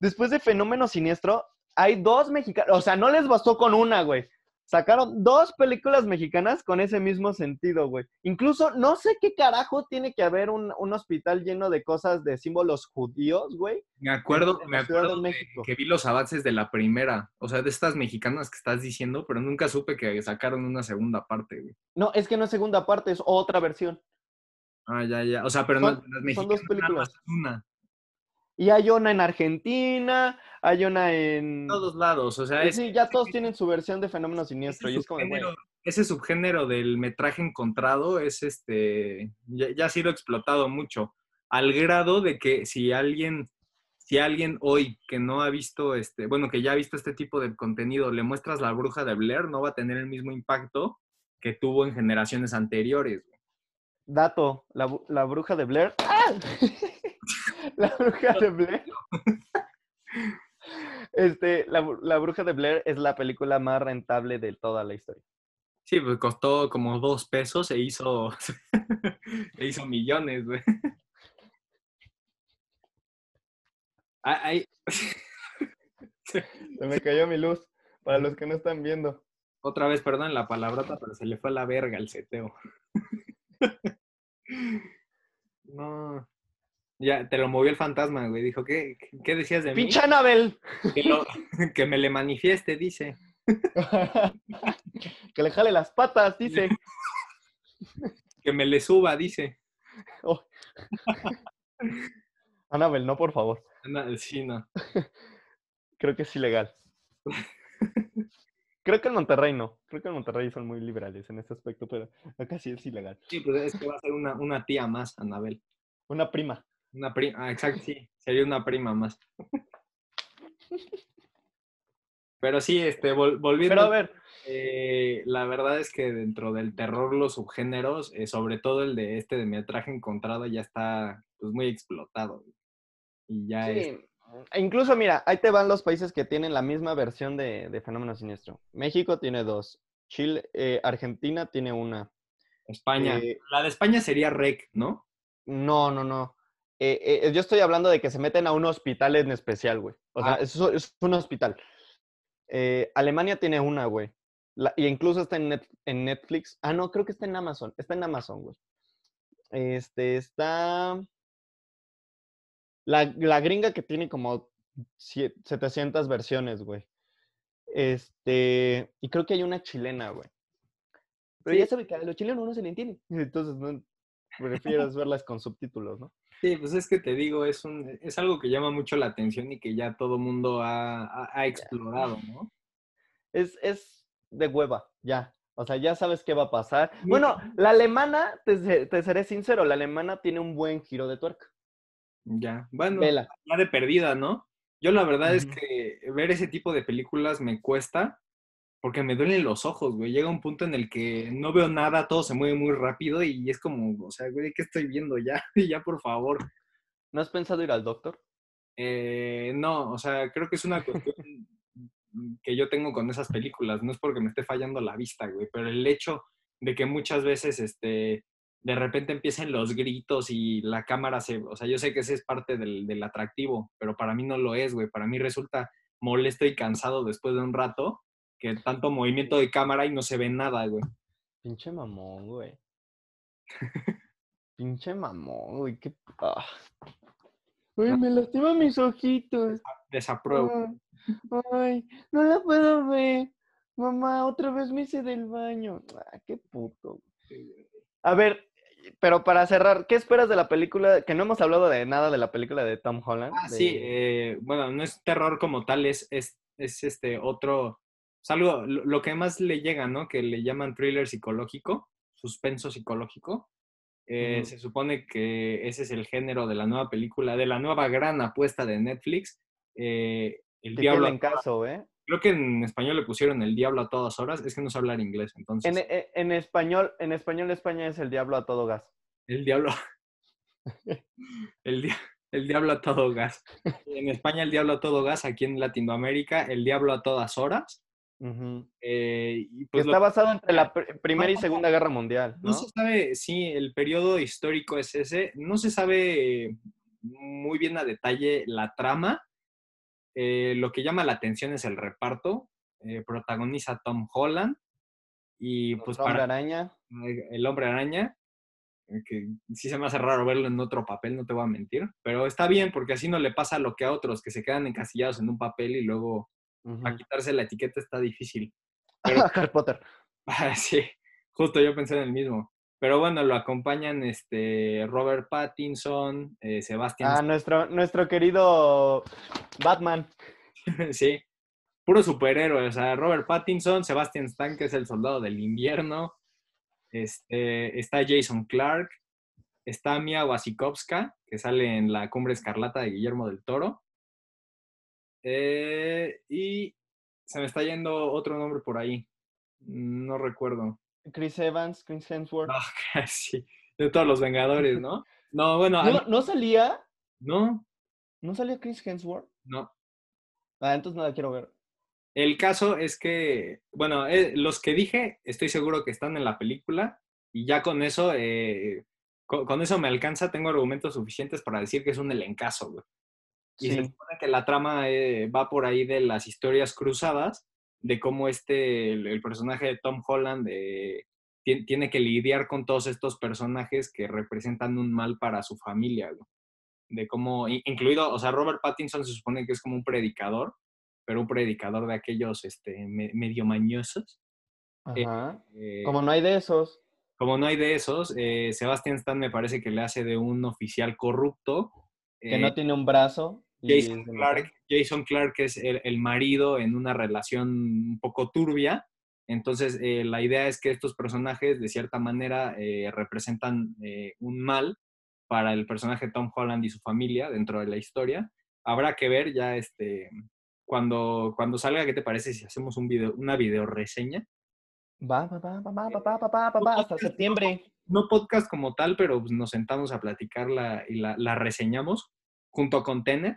después de Fenómeno Siniestro, hay dos mexicanos. O sea, no les bastó con una, güey. Sacaron dos películas mexicanas con ese mismo sentido, güey. Incluso no sé qué carajo tiene que haber un, un hospital lleno de cosas de símbolos judíos, güey. Me acuerdo, me de acuerdo de México. que vi los avances de la primera. O sea, de estas mexicanas que estás diciendo, pero nunca supe que sacaron una segunda parte, güey. No, es que no es segunda parte, es otra versión. Ah, ya, ya. O sea, pero Son- no, las son dos mexicanas películas. una. Y hay una en Argentina, hay una en... En todos lados. O sea, es, Sí, ya todos tienen su versión de Fenómeno Siniestro. ese, Y es como, de, ese subgénero del metraje encontrado es este. Ya, ya ha sido explotado mucho. Al grado de que si alguien. Si alguien hoy que no ha visto este, bueno, que ya ha visto este tipo de contenido, le muestras la bruja de Blair, no va a tener el mismo impacto que tuvo en generaciones anteriores. dato, la, la bruja de Blair. ¡Ah! la bruja de Blair. Este, la, la bruja de Blair es la película más rentable de toda la historia. Sí, pues costó como dos pesos e hizo, e hizo millones, güey. Ah, Hay, Se me cayó mi luz, para los que no están viendo. otra vez, perdón la palabrota, pero se le fue a la verga el seteo. No. Ya, te lo movió el fantasma, güey. Dijo, ¿qué, qué decías de mí? ¡Pinche Anabel! Que, lo- que me le manifieste, dice. que le jale las patas, dice. Que me le suba, dice. Oh. Anabel, no, por favor. No, sí, no. Creo que es ilegal. Creo que en Monterrey no. Creo que en Monterrey son muy liberales en ese aspecto, pero acá sí es ilegal. Sí, pues es que va a ser una, una tía más, Anabel. Una prima. Una prima, ah, exacto, sí. Sería una prima más. Pero sí, este, vol- volviendo. Pero a ver, eh, la verdad es que dentro del terror, los subgéneros, eh, sobre todo el de este de metraje encontrado, ya está pues, muy explotado. Y ya es. sí. E Incluso, mira, ahí te van los países que tienen la misma versión de, de Fenómeno Siniestro. México tiene dos. Chile, eh, Argentina tiene una. España. La de España sería REC, ¿no? No, no, no. Eh, eh, yo estoy hablando de que se meten a un hospital en especial, güey. O sea, Ah. es, es un hospital. Eh, Alemania tiene una, güey. La- y incluso está en, Net- en Netflix. Ah, no, creo que está en Amazon. Está en Amazon, güey. Este, está... La, la gringa que tiene como sie- 700 versiones, güey. Este, y creo que hay una chilena, güey. Pero Sí. ya sabe que a los chilenos no se le entiende. Entonces, no, prefieres verlas con subtítulos, ¿no? Sí, pues es que te digo, es, un, es algo que llama mucho la atención y que ya todo mundo ha, ha- ha explorado, ¿no? Es, es de hueva, ya. O sea, ya sabes qué va a pasar. Bueno, la alemana, te, te seré sincero, la alemana tiene un buen giro de tuerca. Ya, bueno, Vela. ya de perdida, ¿no? Yo la verdad es que ver ese tipo de películas me cuesta porque me duelen los ojos, güey. Llega un punto en el que no veo nada, todo se mueve muy rápido y es como, o sea, güey, ¿qué estoy viendo ya? ya, por favor. ¿No has pensado ir al doctor? Eh, no, o sea, creo que es una cuestión que yo tengo con esas películas. No es porque me esté fallando la vista, güey, pero el hecho de que muchas veces, este, de repente empiecen los gritos y la cámara se, o sea, yo sé que ese es parte del, del atractivo, pero para mí no lo es, güey. Para mí resulta molesto y cansado después de un rato que tanto movimiento de cámara y no se ve nada, güey. Pinche mamón, güey. Pinche mamón, güey. Qué... ah. Güey, me lastima mis ojitos. Desapruebo. Ah, Ay, no la puedo ver. Mamá, otra vez me hice del baño. Ah, qué puto. A ver, pero para cerrar, ¿qué esperas de la película? Que no hemos hablado de nada de la película de Tom Holland. Ah, sí, eh, bueno, no es terror como tal, es, es, es este otro, es algo, lo, que más le llega, ¿no? Que le llaman thriller psicológico, suspenso psicológico. Eh. Se supone que ese es el género de la nueva película, de la nueva gran apuesta de Netflix. eh, el diablo. tienen caso, ¿eh? Creo que en español le pusieron el diablo a todas horas, es que no sé hablar inglés, entonces. En, en- en español, en español España es el diablo a todo gas. El diablo. el, El diablo a todo gas. En España el diablo a todo gas, aquí en Latinoamérica el diablo a todas horas. Eh, y pues lo- está basado entre la pr- Primera y Segunda Guerra Mundial, no ¿no? se sabe, sí, el periodo histórico es ese. No se sabe muy bien a detalle la trama. Eh, lo que llama la atención es el reparto. Eh, protagoniza Tom Holland y pues Nuestro Hombre para Araña. el hombre araña, eh, que sí se me hace raro verlo en otro papel, no te voy a mentir, pero está bien porque así no le pasa lo que a otros que se quedan encasillados en un papel y luego A quitarse la etiqueta está difícil. Harry Potter. Ah, sí, justo yo pensé en el mismo. Pero bueno, lo acompañan este Robert Pattinson, eh, Sebastian, Ah, nuestro, nuestro querido Batman. sí, puro superhéroe, o sea, Robert Pattinson, Sebastian Stan, que es el soldado del invierno, este, está Jason Clark, está Mia Wasikowska, que sale en La Cumbre Escarlata de Guillermo del Toro, eh, y se me está yendo otro nombre por ahí, no recuerdo. Chris Evans, Chris Hemsworth. No, casi. De todos los Vengadores, ¿no? No, bueno, ¿No, mí- no salía? no, ¿No salía Chris Hemsworth? no. Ah, entonces no la quiero ver. El caso es que, bueno, eh, los que dije, estoy seguro que están en la película y ya con eso, eh, con, con eso me alcanza, tengo argumentos suficientes para decir que es un elencazo, güey. Y se supone que la trama eh, va por ahí de las historias cruzadas, de cómo este, el, el personaje de Tom Holland eh, tien- tiene que lidiar con todos estos personajes que representan un mal para su familia. De cómo, in- incluido, o sea, Robert Pattinson se supone que es como un predicador, pero un predicador de aquellos este, me- medio mañosos. Ajá. Eh, Como no hay de esos. como no hay de esos, Sebastian Stan me parece que le hace de un oficial corrupto. Que no tiene un brazo. Jason Clark. Jason Clark es el, el marido en una relación un poco turbia. Entonces, eh, la idea es que estos personajes, de cierta manera, eh, representan eh, un mal para el personaje Tom Holland y su familia dentro de la historia. Habrá que ver ya este, cuando, cuando salga, ¿qué te parece si hacemos un video, una video reseña? Va, va, va, va, va, va, va, va, va, va, hasta septiembre. No podcast como tal, pero pues, nos sentamos a platicarla y la, la reseñamos junto con Tenet.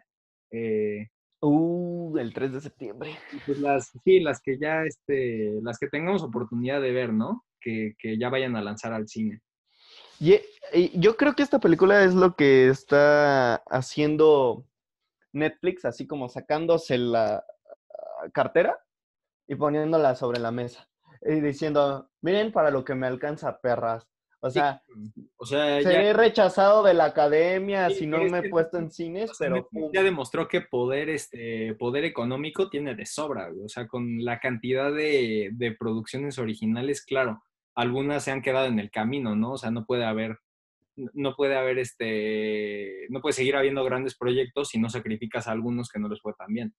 Eh, Uh, el 3 de septiembre. Pues las, sí, las que ya, este, las que tengamos oportunidad de ver, ¿no? Que, que ya vayan a lanzar al cine. Y, y yo creo que esta película es lo que está haciendo Netflix, así como sacándose la ah, cartera y poniéndola sobre la mesa. Y diciendo, miren para lo que me alcanza, perras. O sea, O sea, seré ya, rechazado de la academia Sí, si no me he puesto en cines, o sea, pero ya demostró que poder, este, poder económico tiene de sobra, güey. O sea, con la cantidad de, de producciones originales, claro, algunas se han quedado en el camino, ¿no? O sea, no puede haber, no puede haber, este, no puede seguir habiendo grandes proyectos si no sacrificas a algunos que no les fue tan bien.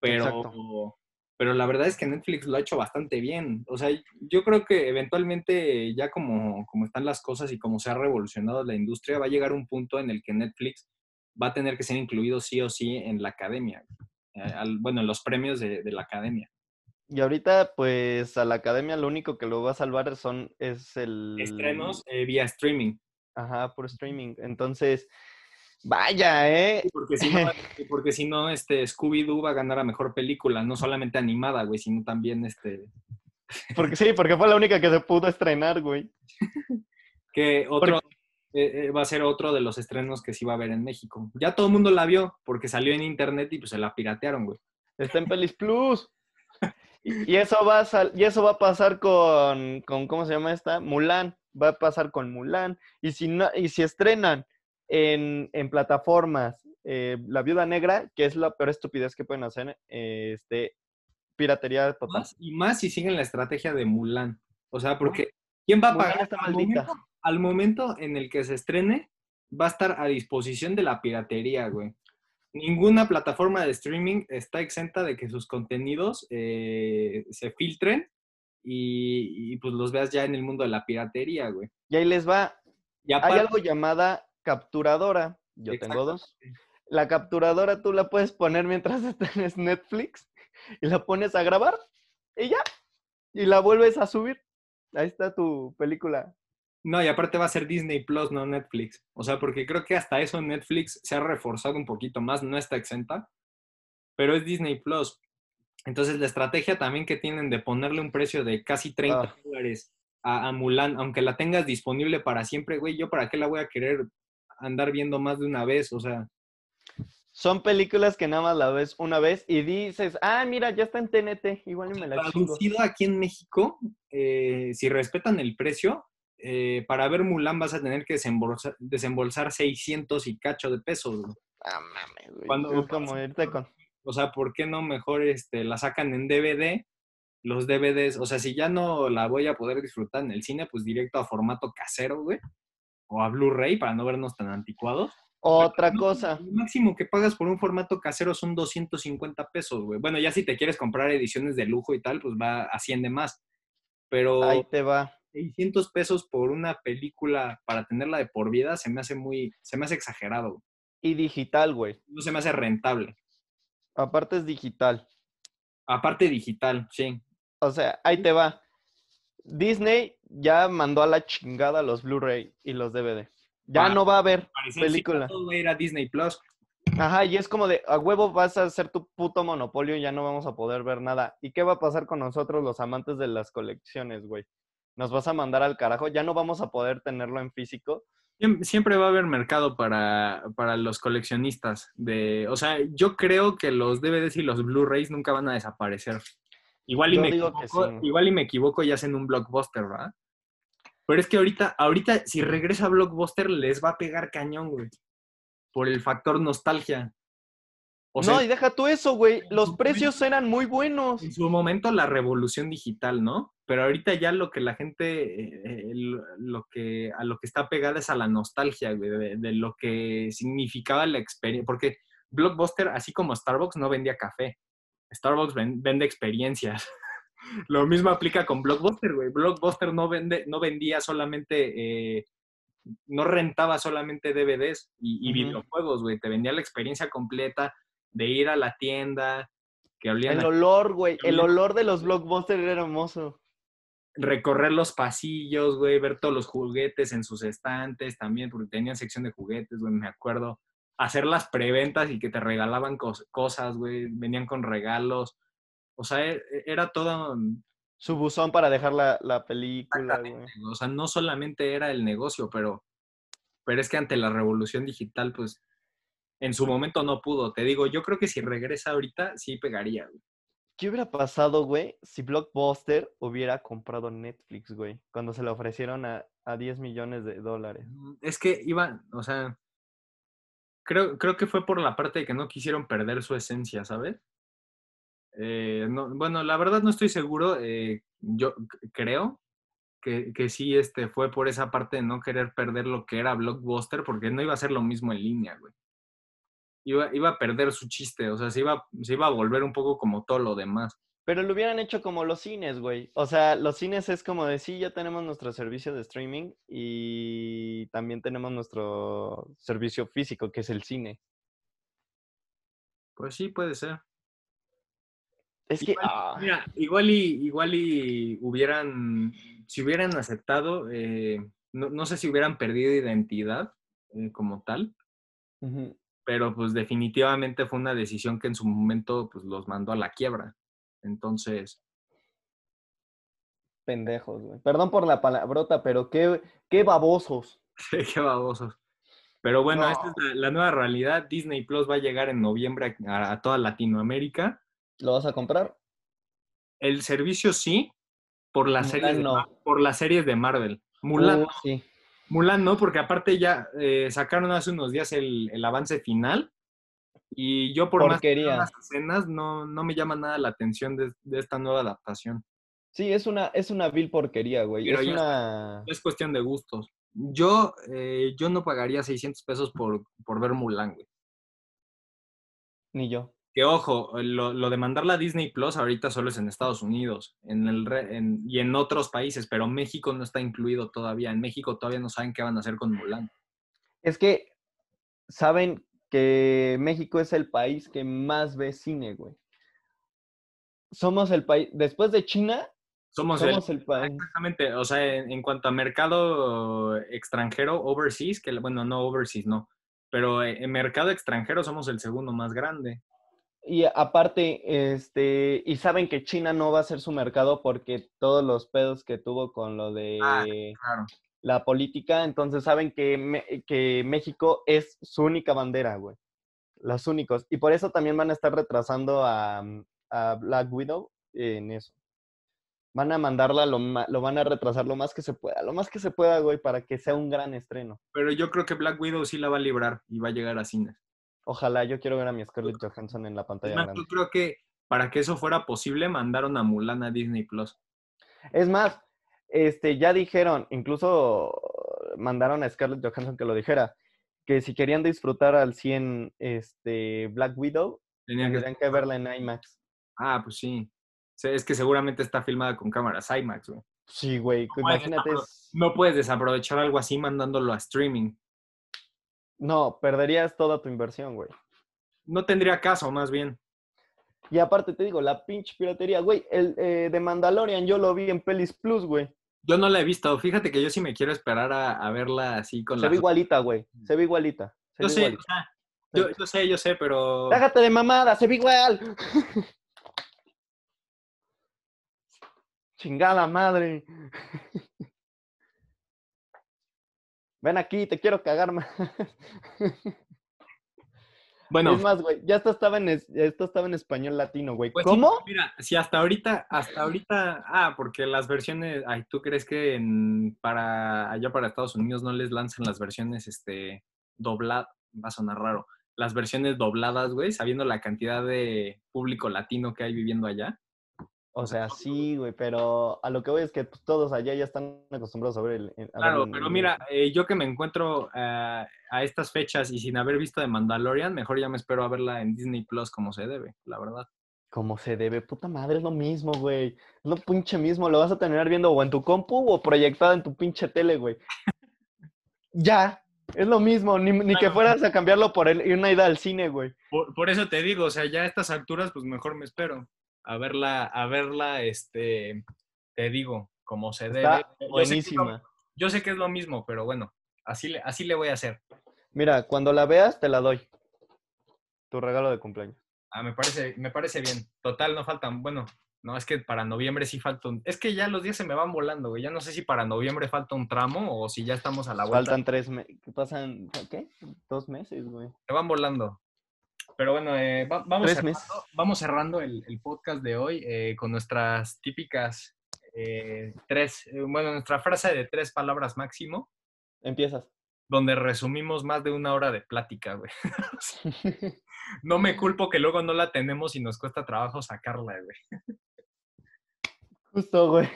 Pero, Exacto. Pero la verdad es que Netflix lo ha hecho bastante bien. O sea, yo creo que eventualmente, ya como, como están las cosas y como se ha revolucionado la industria, va a llegar un punto en el que Netflix va a tener que ser incluido sí o sí en la academia. eh, al- bueno, en los premios de, de la academia. Y ahorita, pues, a la academia lo único que lo va a salvar son, es el... Estrenos eh, vía streaming. Ajá, por streaming. Entonces, vaya, ¿eh? Porque si no, porque si no este, Scooby-Doo va a ganar a mejor película, no solamente animada, güey, sino también este, Porque sí, porque fue la única que se pudo estrenar, güey. que otro eh, eh, va a ser otro de los estrenos que sí va a haber en México. Ya todo el mundo la vio porque salió en internet y pues se la piratearon, güey. Está en Pelis Plus. Y y eso va a sal- y eso va a pasar con, con, ¿cómo se llama esta? Mulan. Va a pasar con Mulan. Y si no, y si estrenan en, en plataformas eh, La Viuda Negra, que es la peor estupidez que pueden hacer, eh, este, piratería total. Más y más si siguen la estrategia de Mulan. O sea, porque ¿quién va a pagar? está Al maldita. momento, al momento en el que se estrene, va a estar a disposición de la piratería, güey. Ninguna plataforma de streaming está exenta de que sus contenidos eh, se filtren y, y, pues los veas ya en el mundo de la piratería, güey. Y ahí les va. Y Hay algo llamada capturadora. Yo tengo dos. La capturadora tú la puedes poner mientras en Netflix y la pones a grabar y ya. Y la vuelves a subir. Ahí está tu película No, y aparte va a ser Disney Plus, no Netflix. O sea, porque creo que hasta eso Netflix se ha reforzado un poquito más, no está exenta, pero es Disney Plus. Entonces, la estrategia también que tienen de ponerle un precio de casi 30 Ah. dólares a, a Mulan, aunque la tengas disponible para siempre, güey, yo para qué la voy a querer andar viendo más de una vez, o sea, Son películas que nada más la ves una vez y dices, ah, mira, ya está en TNT, igual y me la chingo. traducido aquí en México, eh, si respetan el precio, eh, para ver Mulan vas a tener que desembolsar, desembolsar 600 y cacho de pesos. Ah, mames, güey. Cuando- Es como irte con... O sea, ¿por qué no mejor este, la sacan en DVD? Los DVDs, o sea, si ya no la voy a poder disfrutar en el cine, pues directo a formato casero, güey. O a Blu-ray para no vernos tan anticuados. Otra No, cosa. Lo máximo que pagas por un formato casero son 250 pesos, güey. Bueno, ya si te quieres comprar ediciones de lujo y tal, pues va asciende más. Pero Ahí te va. 600 pesos por una película para tenerla de por vida se me hace muy, se me hace exagerado. güey. Y digital, güey. No se me hace rentable. Aparte es digital. Aparte digital, sí. O sea, ahí te va. Disney ya mandó a la chingada los Blu-ray y los DVD. Ya Ah, no va a haber película. todo va a ir a Disney Plus. Ajá, y es como de, a huevo vas a hacer tu puto monopolio y ya no vamos a poder ver nada. ¿Y qué va a pasar con nosotros los amantes de las colecciones, güey? Nos vas a mandar al carajo, ya no vamos a poder tenerlo en físico. Siem- Siempre va a haber mercado para, para los coleccionistas. De, o sea, yo creo que los DVDs y los Blu-rays nunca van a desaparecer. Igual y, Yo me equivoco, sí. igual y me equivoco y hacen un blockbuster, ¿verdad? Pero es que ahorita, ahorita, si regresa Blockbuster, les va a pegar cañón, güey. Por el factor nostalgia. O sea, no, y deja tú eso, güey. Los precios eran muy buenos. en su momento la revolución digital, ¿no? Pero ahorita ya lo que la gente, eh, lo lo que, a lo que está pegada es a la nostalgia, güey, de, de lo que significaba la experiencia. Porque Blockbuster, así como Starbucks, no vendía café. Starbucks ven- vende experiencias. lo mismo aplica con Blockbuster, güey. Blockbuster no, vende, no vendía solamente, eh, no rentaba solamente DVDs y, y videojuegos, güey. Te vendía la experiencia completa de ir a la tienda, que olían El olor, güey. El olor de los blockbusters era hermoso. recorrer los pasillos, güey, ver todos los juguetes en sus estantes también, porque tenían sección de juguetes, güey, me acuerdo. Hacer las preventas y que te regalaban cos- cosas, güey, venían con regalos. O sea, e- era todo, Su buzón para dejar la, la película, güey. o sea, no solamente era el negocio, pero, pero es que ante la revolución digital, pues, en su momento no pudo. Te digo, yo creo que si regresa ahorita, sí pegaría, güey. ¿Qué hubiera pasado, güey, si Blockbuster hubiera comprado Netflix, güey? Cuando se le ofrecieron a, a 10 millones de dólares. Mm, Es que iba, o sea, creo, creo que fue por la parte de que no quisieron perder su esencia, ¿sabes? Eh, no, bueno, la verdad no estoy seguro, eh, yo creo que, que sí este, fue por esa parte de no querer perder lo que era Blockbuster, porque no iba a ser lo mismo en línea, güey. Iba, iba a perder su chiste, o sea, se iba, se iba a volver un poco como todo lo demás. Pero lo hubieran hecho como los cines, güey. O sea, los cines es como de sí, ya tenemos nuestro servicio de streaming y también tenemos nuestro servicio físico, que es el cine. Pues sí, puede ser. Es que, Igual, ah, Mira, igual y, igual y hubieran, si hubieran aceptado, eh, no, no sé si hubieran perdido identidad eh, como tal, pero pues definitivamente fue una decisión que en su momento pues los mandó a la quiebra. Entonces, pendejos, güey. Perdón por la palabrota, pero qué, qué babosos. qué babosos. Pero bueno, esta es la, la nueva realidad. Disney Plus va a llegar en noviembre a, a toda Latinoamérica. ¿Lo vas a comprar? El servicio sí, por las, Mulan series, de, no. Mar- por las series de Marvel. Mulan Uh, sí. Mulan no, porque aparte ya eh, sacaron hace unos días el, el avance final y yo por más que Porquería. las escenas no, no me llama nada la atención de, de esta nueva adaptación. Sí, es una, es una vil porquería, güey. Pero Es una... Es cuestión de gustos. Yo, eh, yo no pagaría 600 pesos por, por ver Mulan, güey. Ni yo. Que ojo, lo, lo de mandarla a Disney Plus ahorita solo es en Estados Unidos en el re- en- y en otros países, pero México no está incluido todavía. En México todavía no saben qué van a hacer con Mulan. Es que saben que México es el país que más ve cine, güey. Somos el país, después de China, Somos, Somos el, el país. exactamente, o sea, en, en cuanto a mercado extranjero, overseas, que bueno, no overseas, no, pero en mercado extranjero somos el segundo más grande. Y aparte, este, y saben que China no va a ser su mercado porque todos los pedos que tuvo con lo de Ah, Claro. La política, entonces saben que, Me- que México es su única bandera, güey. Los únicos. Y por eso también van a estar retrasando a, a Black Widow en eso. Van a mandarla, lo, lo van a retrasar lo más que se pueda, lo más que se pueda, güey, para que sea un gran estreno. Pero yo creo que Black Widow sí la va a librar y va a llegar a cines. Ojalá, yo quiero ver a mi Scarlett Johansson en la pantalla más, grande. yo creo que para que eso fuera posible, mandaron a Mulan a Disney Plus. Es más, este, ya dijeron, incluso mandaron a Scarlett Johansson que lo dijera, que si querían disfrutar al 100 este, Black Widow, Tenían que... verla en IMAX. Ah, pues sí. Es que seguramente está filmada con cámaras IMAX, güey. Sí, güey, puedes imagínate. No puedes desaprovechar algo así mandándolo a streaming. No, perderías toda tu inversión, güey. No tendría caso, más bien. Y aparte te digo, la pinche piratería, güey, el eh, de Mandalorian yo lo vi en Pelis Plus, güey. Yo no la he visto. Fíjate que yo sí me quiero esperar a, a verla así con Se la. ve igualita, güey. Se ve igualita. se Yo ve sé, o igualita. sea, yo, yo sé, yo sé, pero. Déjate de mamada, se ve igual. Chingada madre. Ven aquí, te quiero cagar más. Bueno, Es más, güey, ya esto estaba en es- esto estaba en español latino, güey. pues sí, ¿Cómo? mira, si hasta ahorita, hasta ahorita, ah, porque las versiones, ay, ¿tú crees que en, para allá para Estados Unidos no les lanzan las versiones, este, dobladas, va a sonar raro, las versiones dobladas, güey, sabiendo la cantidad de público latino que hay viviendo allá? O sea, sí, güey, pero a lo que voy es que pues, todos allá ya están acostumbrados a ver el. a Claro, pero mira, eh, yo que me encuentro ah, a estas fechas y sin haber visto de Mandalorian, mejor ya me espero a verla en Disney Plus como se debe, la verdad. Como se debe, puta madre, es lo mismo, güey. Es lo pinche mismo, lo vas a tener viendo o en tu compu o proyectado en tu pinche tele, güey. ya, es lo mismo, ni, ni que fueras a cambiarlo por el, una ida al cine, güey. Por, por eso te digo, o sea, ya a estas alturas, pues mejor me espero a verla, a verla, este, te digo, como se debe. Está Yo sé que es lo- buenísima. Yo sé que es lo mismo, pero bueno, así le, así le voy a hacer. Mira, cuando la veas, te la doy. Tu regalo de cumpleaños. Ah, me parece, me parece bien. Total, no faltan, bueno, no, es que para noviembre sí falta un... Es que ya los días se me van volando, güey. Ya no sé si para noviembre falta un tramo o si ya estamos a la vuelta. Faltan tres meses. Pasan, ¿qué? Dos meses, güey. Se van volando. Pero bueno, eh, va- vamos, cerrando, vamos cerrando el, el podcast de hoy eh, con nuestras típicas eh, tres, eh, bueno, nuestra frase de tres palabras máximo, Empiezas. donde resumimos más de una hora de plática, güey. No me culpo que luego no la tenemos y nos cuesta trabajo sacarla, güey. Justo, güey.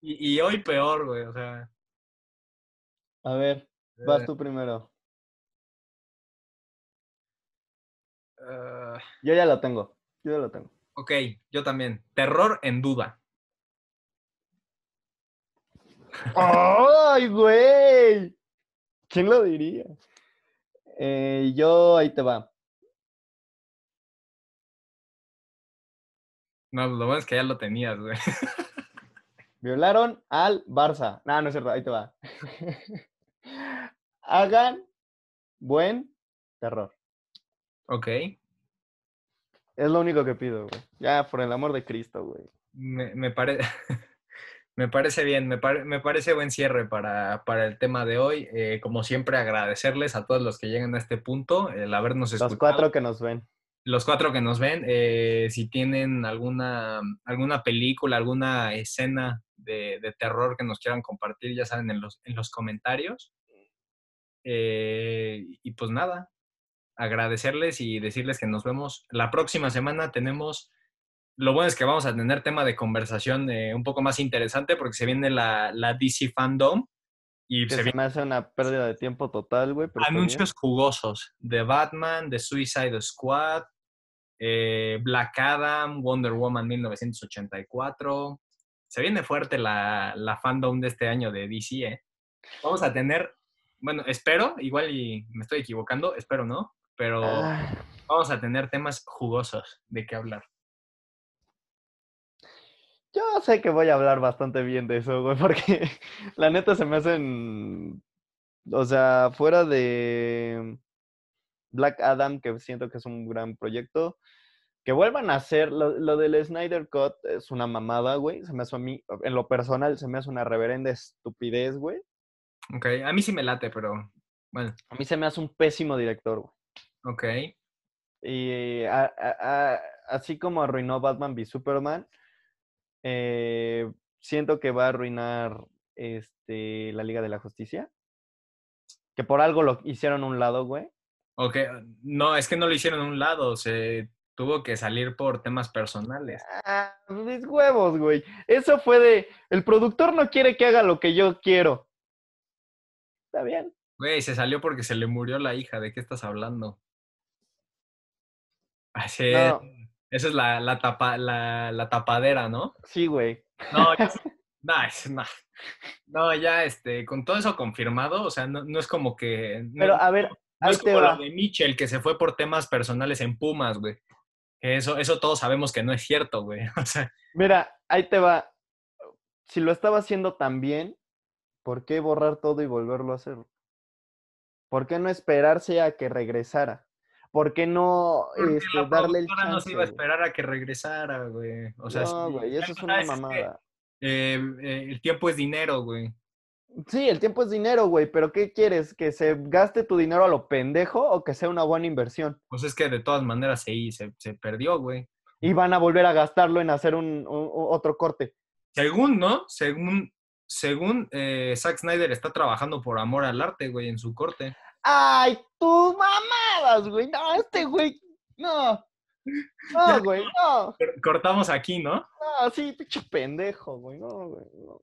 Y, y hoy peor, güey, o sea. A ver, vas tú primero. Eh, Yo ya lo tengo. Yo ya lo tengo. ok, yo también. Terror en duda. ¡Ay, güey! ¿Quién lo diría? Eh, yo, ahí te va. No, lo bueno es que ya lo tenías, güey. Violaron al Barça. No, no es cierto, ahí te va. Hagan buen terror. Ok. Es lo único que pido, güey. Ya, por el amor de Cristo, güey. Me, me, pare- me parece bien, me, me parece buen cierre para, para el tema de hoy. Eh, como siempre, agradecerles a todos los que llegan a este punto, el habernos Los escuchado. cuatro que nos ven. Los cuatro que nos ven, eh, si tienen alguna, alguna película, alguna escena de, de terror que nos quieran compartir, ya saben, en los, en los comentarios. Eh, y pues nada, agradecerles y decirles que nos vemos. La próxima semana tenemos, lo bueno es que vamos a tener tema de conversación eh, un poco más interesante porque se viene la, la DC Fandom y Que se vienen me hace una pérdida de tiempo total, güey. anuncios jugosos de Batman, de Suicide Squad, eh, Black Adam, Wonder Woman 1984. Se viene fuerte la, la fandom de este año de DC, ¿eh? Vamos a tener, bueno, espero, igual y me estoy equivocando, espero no, pero Ah, vamos a tener temas jugosos de qué hablar. Yo sé que voy a hablar bastante bien de eso, güey, porque la neta se me hacen, o sea, fuera de Black Adam, que siento que es un gran proyecto, que vuelvan a hacer lo, lo del Snyder Cut es una mamada, güey. Se me hace a mí, en lo personal, se me hace una reverenda estupidez, güey. Ok, a mí sí me late, pero bueno, A mí se me hace un pésimo director, güey. Ok. Y a- a- a- así como arruinó Batman v Superman, eh, siento que va a arruinar este, la Liga de la Justicia. Que por algo lo hicieron a un lado, güey. Ok, no, es que no lo hicieron a un lado, se tuvo que salir por temas personales. Ah, mis huevos, güey. Eso fue de. El productor no quiere que haga lo que yo quiero. Está bien. Güey, se salió porque se le murió la hija, ¿de qué estás hablando? Así es. No, Esa es la, la, tapa, la, la tapadera, ¿no? sí, güey. No, ya, no, es- no. No, ya, este, con todo eso confirmado, o sea, no, no es como que... no- Pero a ver, no es como lo de Mitchell, que se fue por temas personales en Pumas, güey. Eso, eso todos sabemos que no es cierto, güey. O sea, Mira, ahí te va. Si lo estaba haciendo tan bien, ¿por qué borrar todo y volverlo a hacer? ¿Por qué no esperarse a que regresara? ¿Por qué no este, la darle el productora no se iba a chance, esperar a que regresara, güey. O sea, No, güey, eso es una que, mamada. eh, eh, el tiempo es dinero, güey. Sí, el tiempo es dinero, güey, pero ¿qué quieres? ¿Que se gaste tu dinero a lo pendejo o que sea una buena inversión? Pues es que de todas maneras se, se, se perdió, güey. Y van a volver a gastarlo en hacer un- otro corte. Según, ¿no? Según, según eh, Zack Snyder está trabajando por amor al arte, güey, en su corte. ¡Ay, tus mamadas, güey! No, este güey, no. No, güey, no. Cor- Cortamos aquí, ¿no? No, sí, pinche pendejo, güey. No, güey, no.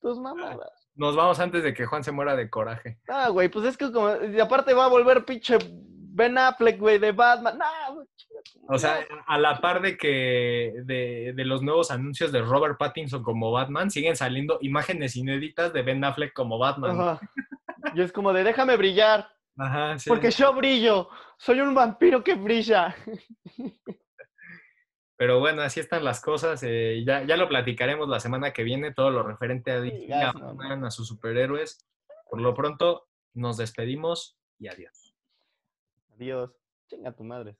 Tus mamadas. Nos vamos antes de que Juan se muera de coraje. No, güey, pues es que como. Y aparte va a volver pinche Ben Affleck, güey, de Batman. No, güey, O sea, a la par de que de, de los nuevos anuncios de Robert Pattinson como Batman, siguen saliendo imágenes inéditas de Ben Affleck como Batman. Ajá. Y es como de déjame brillar. Ajá, sí. Porque yo brillo. Soy un vampiro que brilla. Pero bueno, así están las cosas. eh, ya, ya lo platicaremos la semana que viene, todo lo referente a a a sus superhéroes. Por lo pronto, nos despedimos y adiós. Adiós. Chinga tu madre.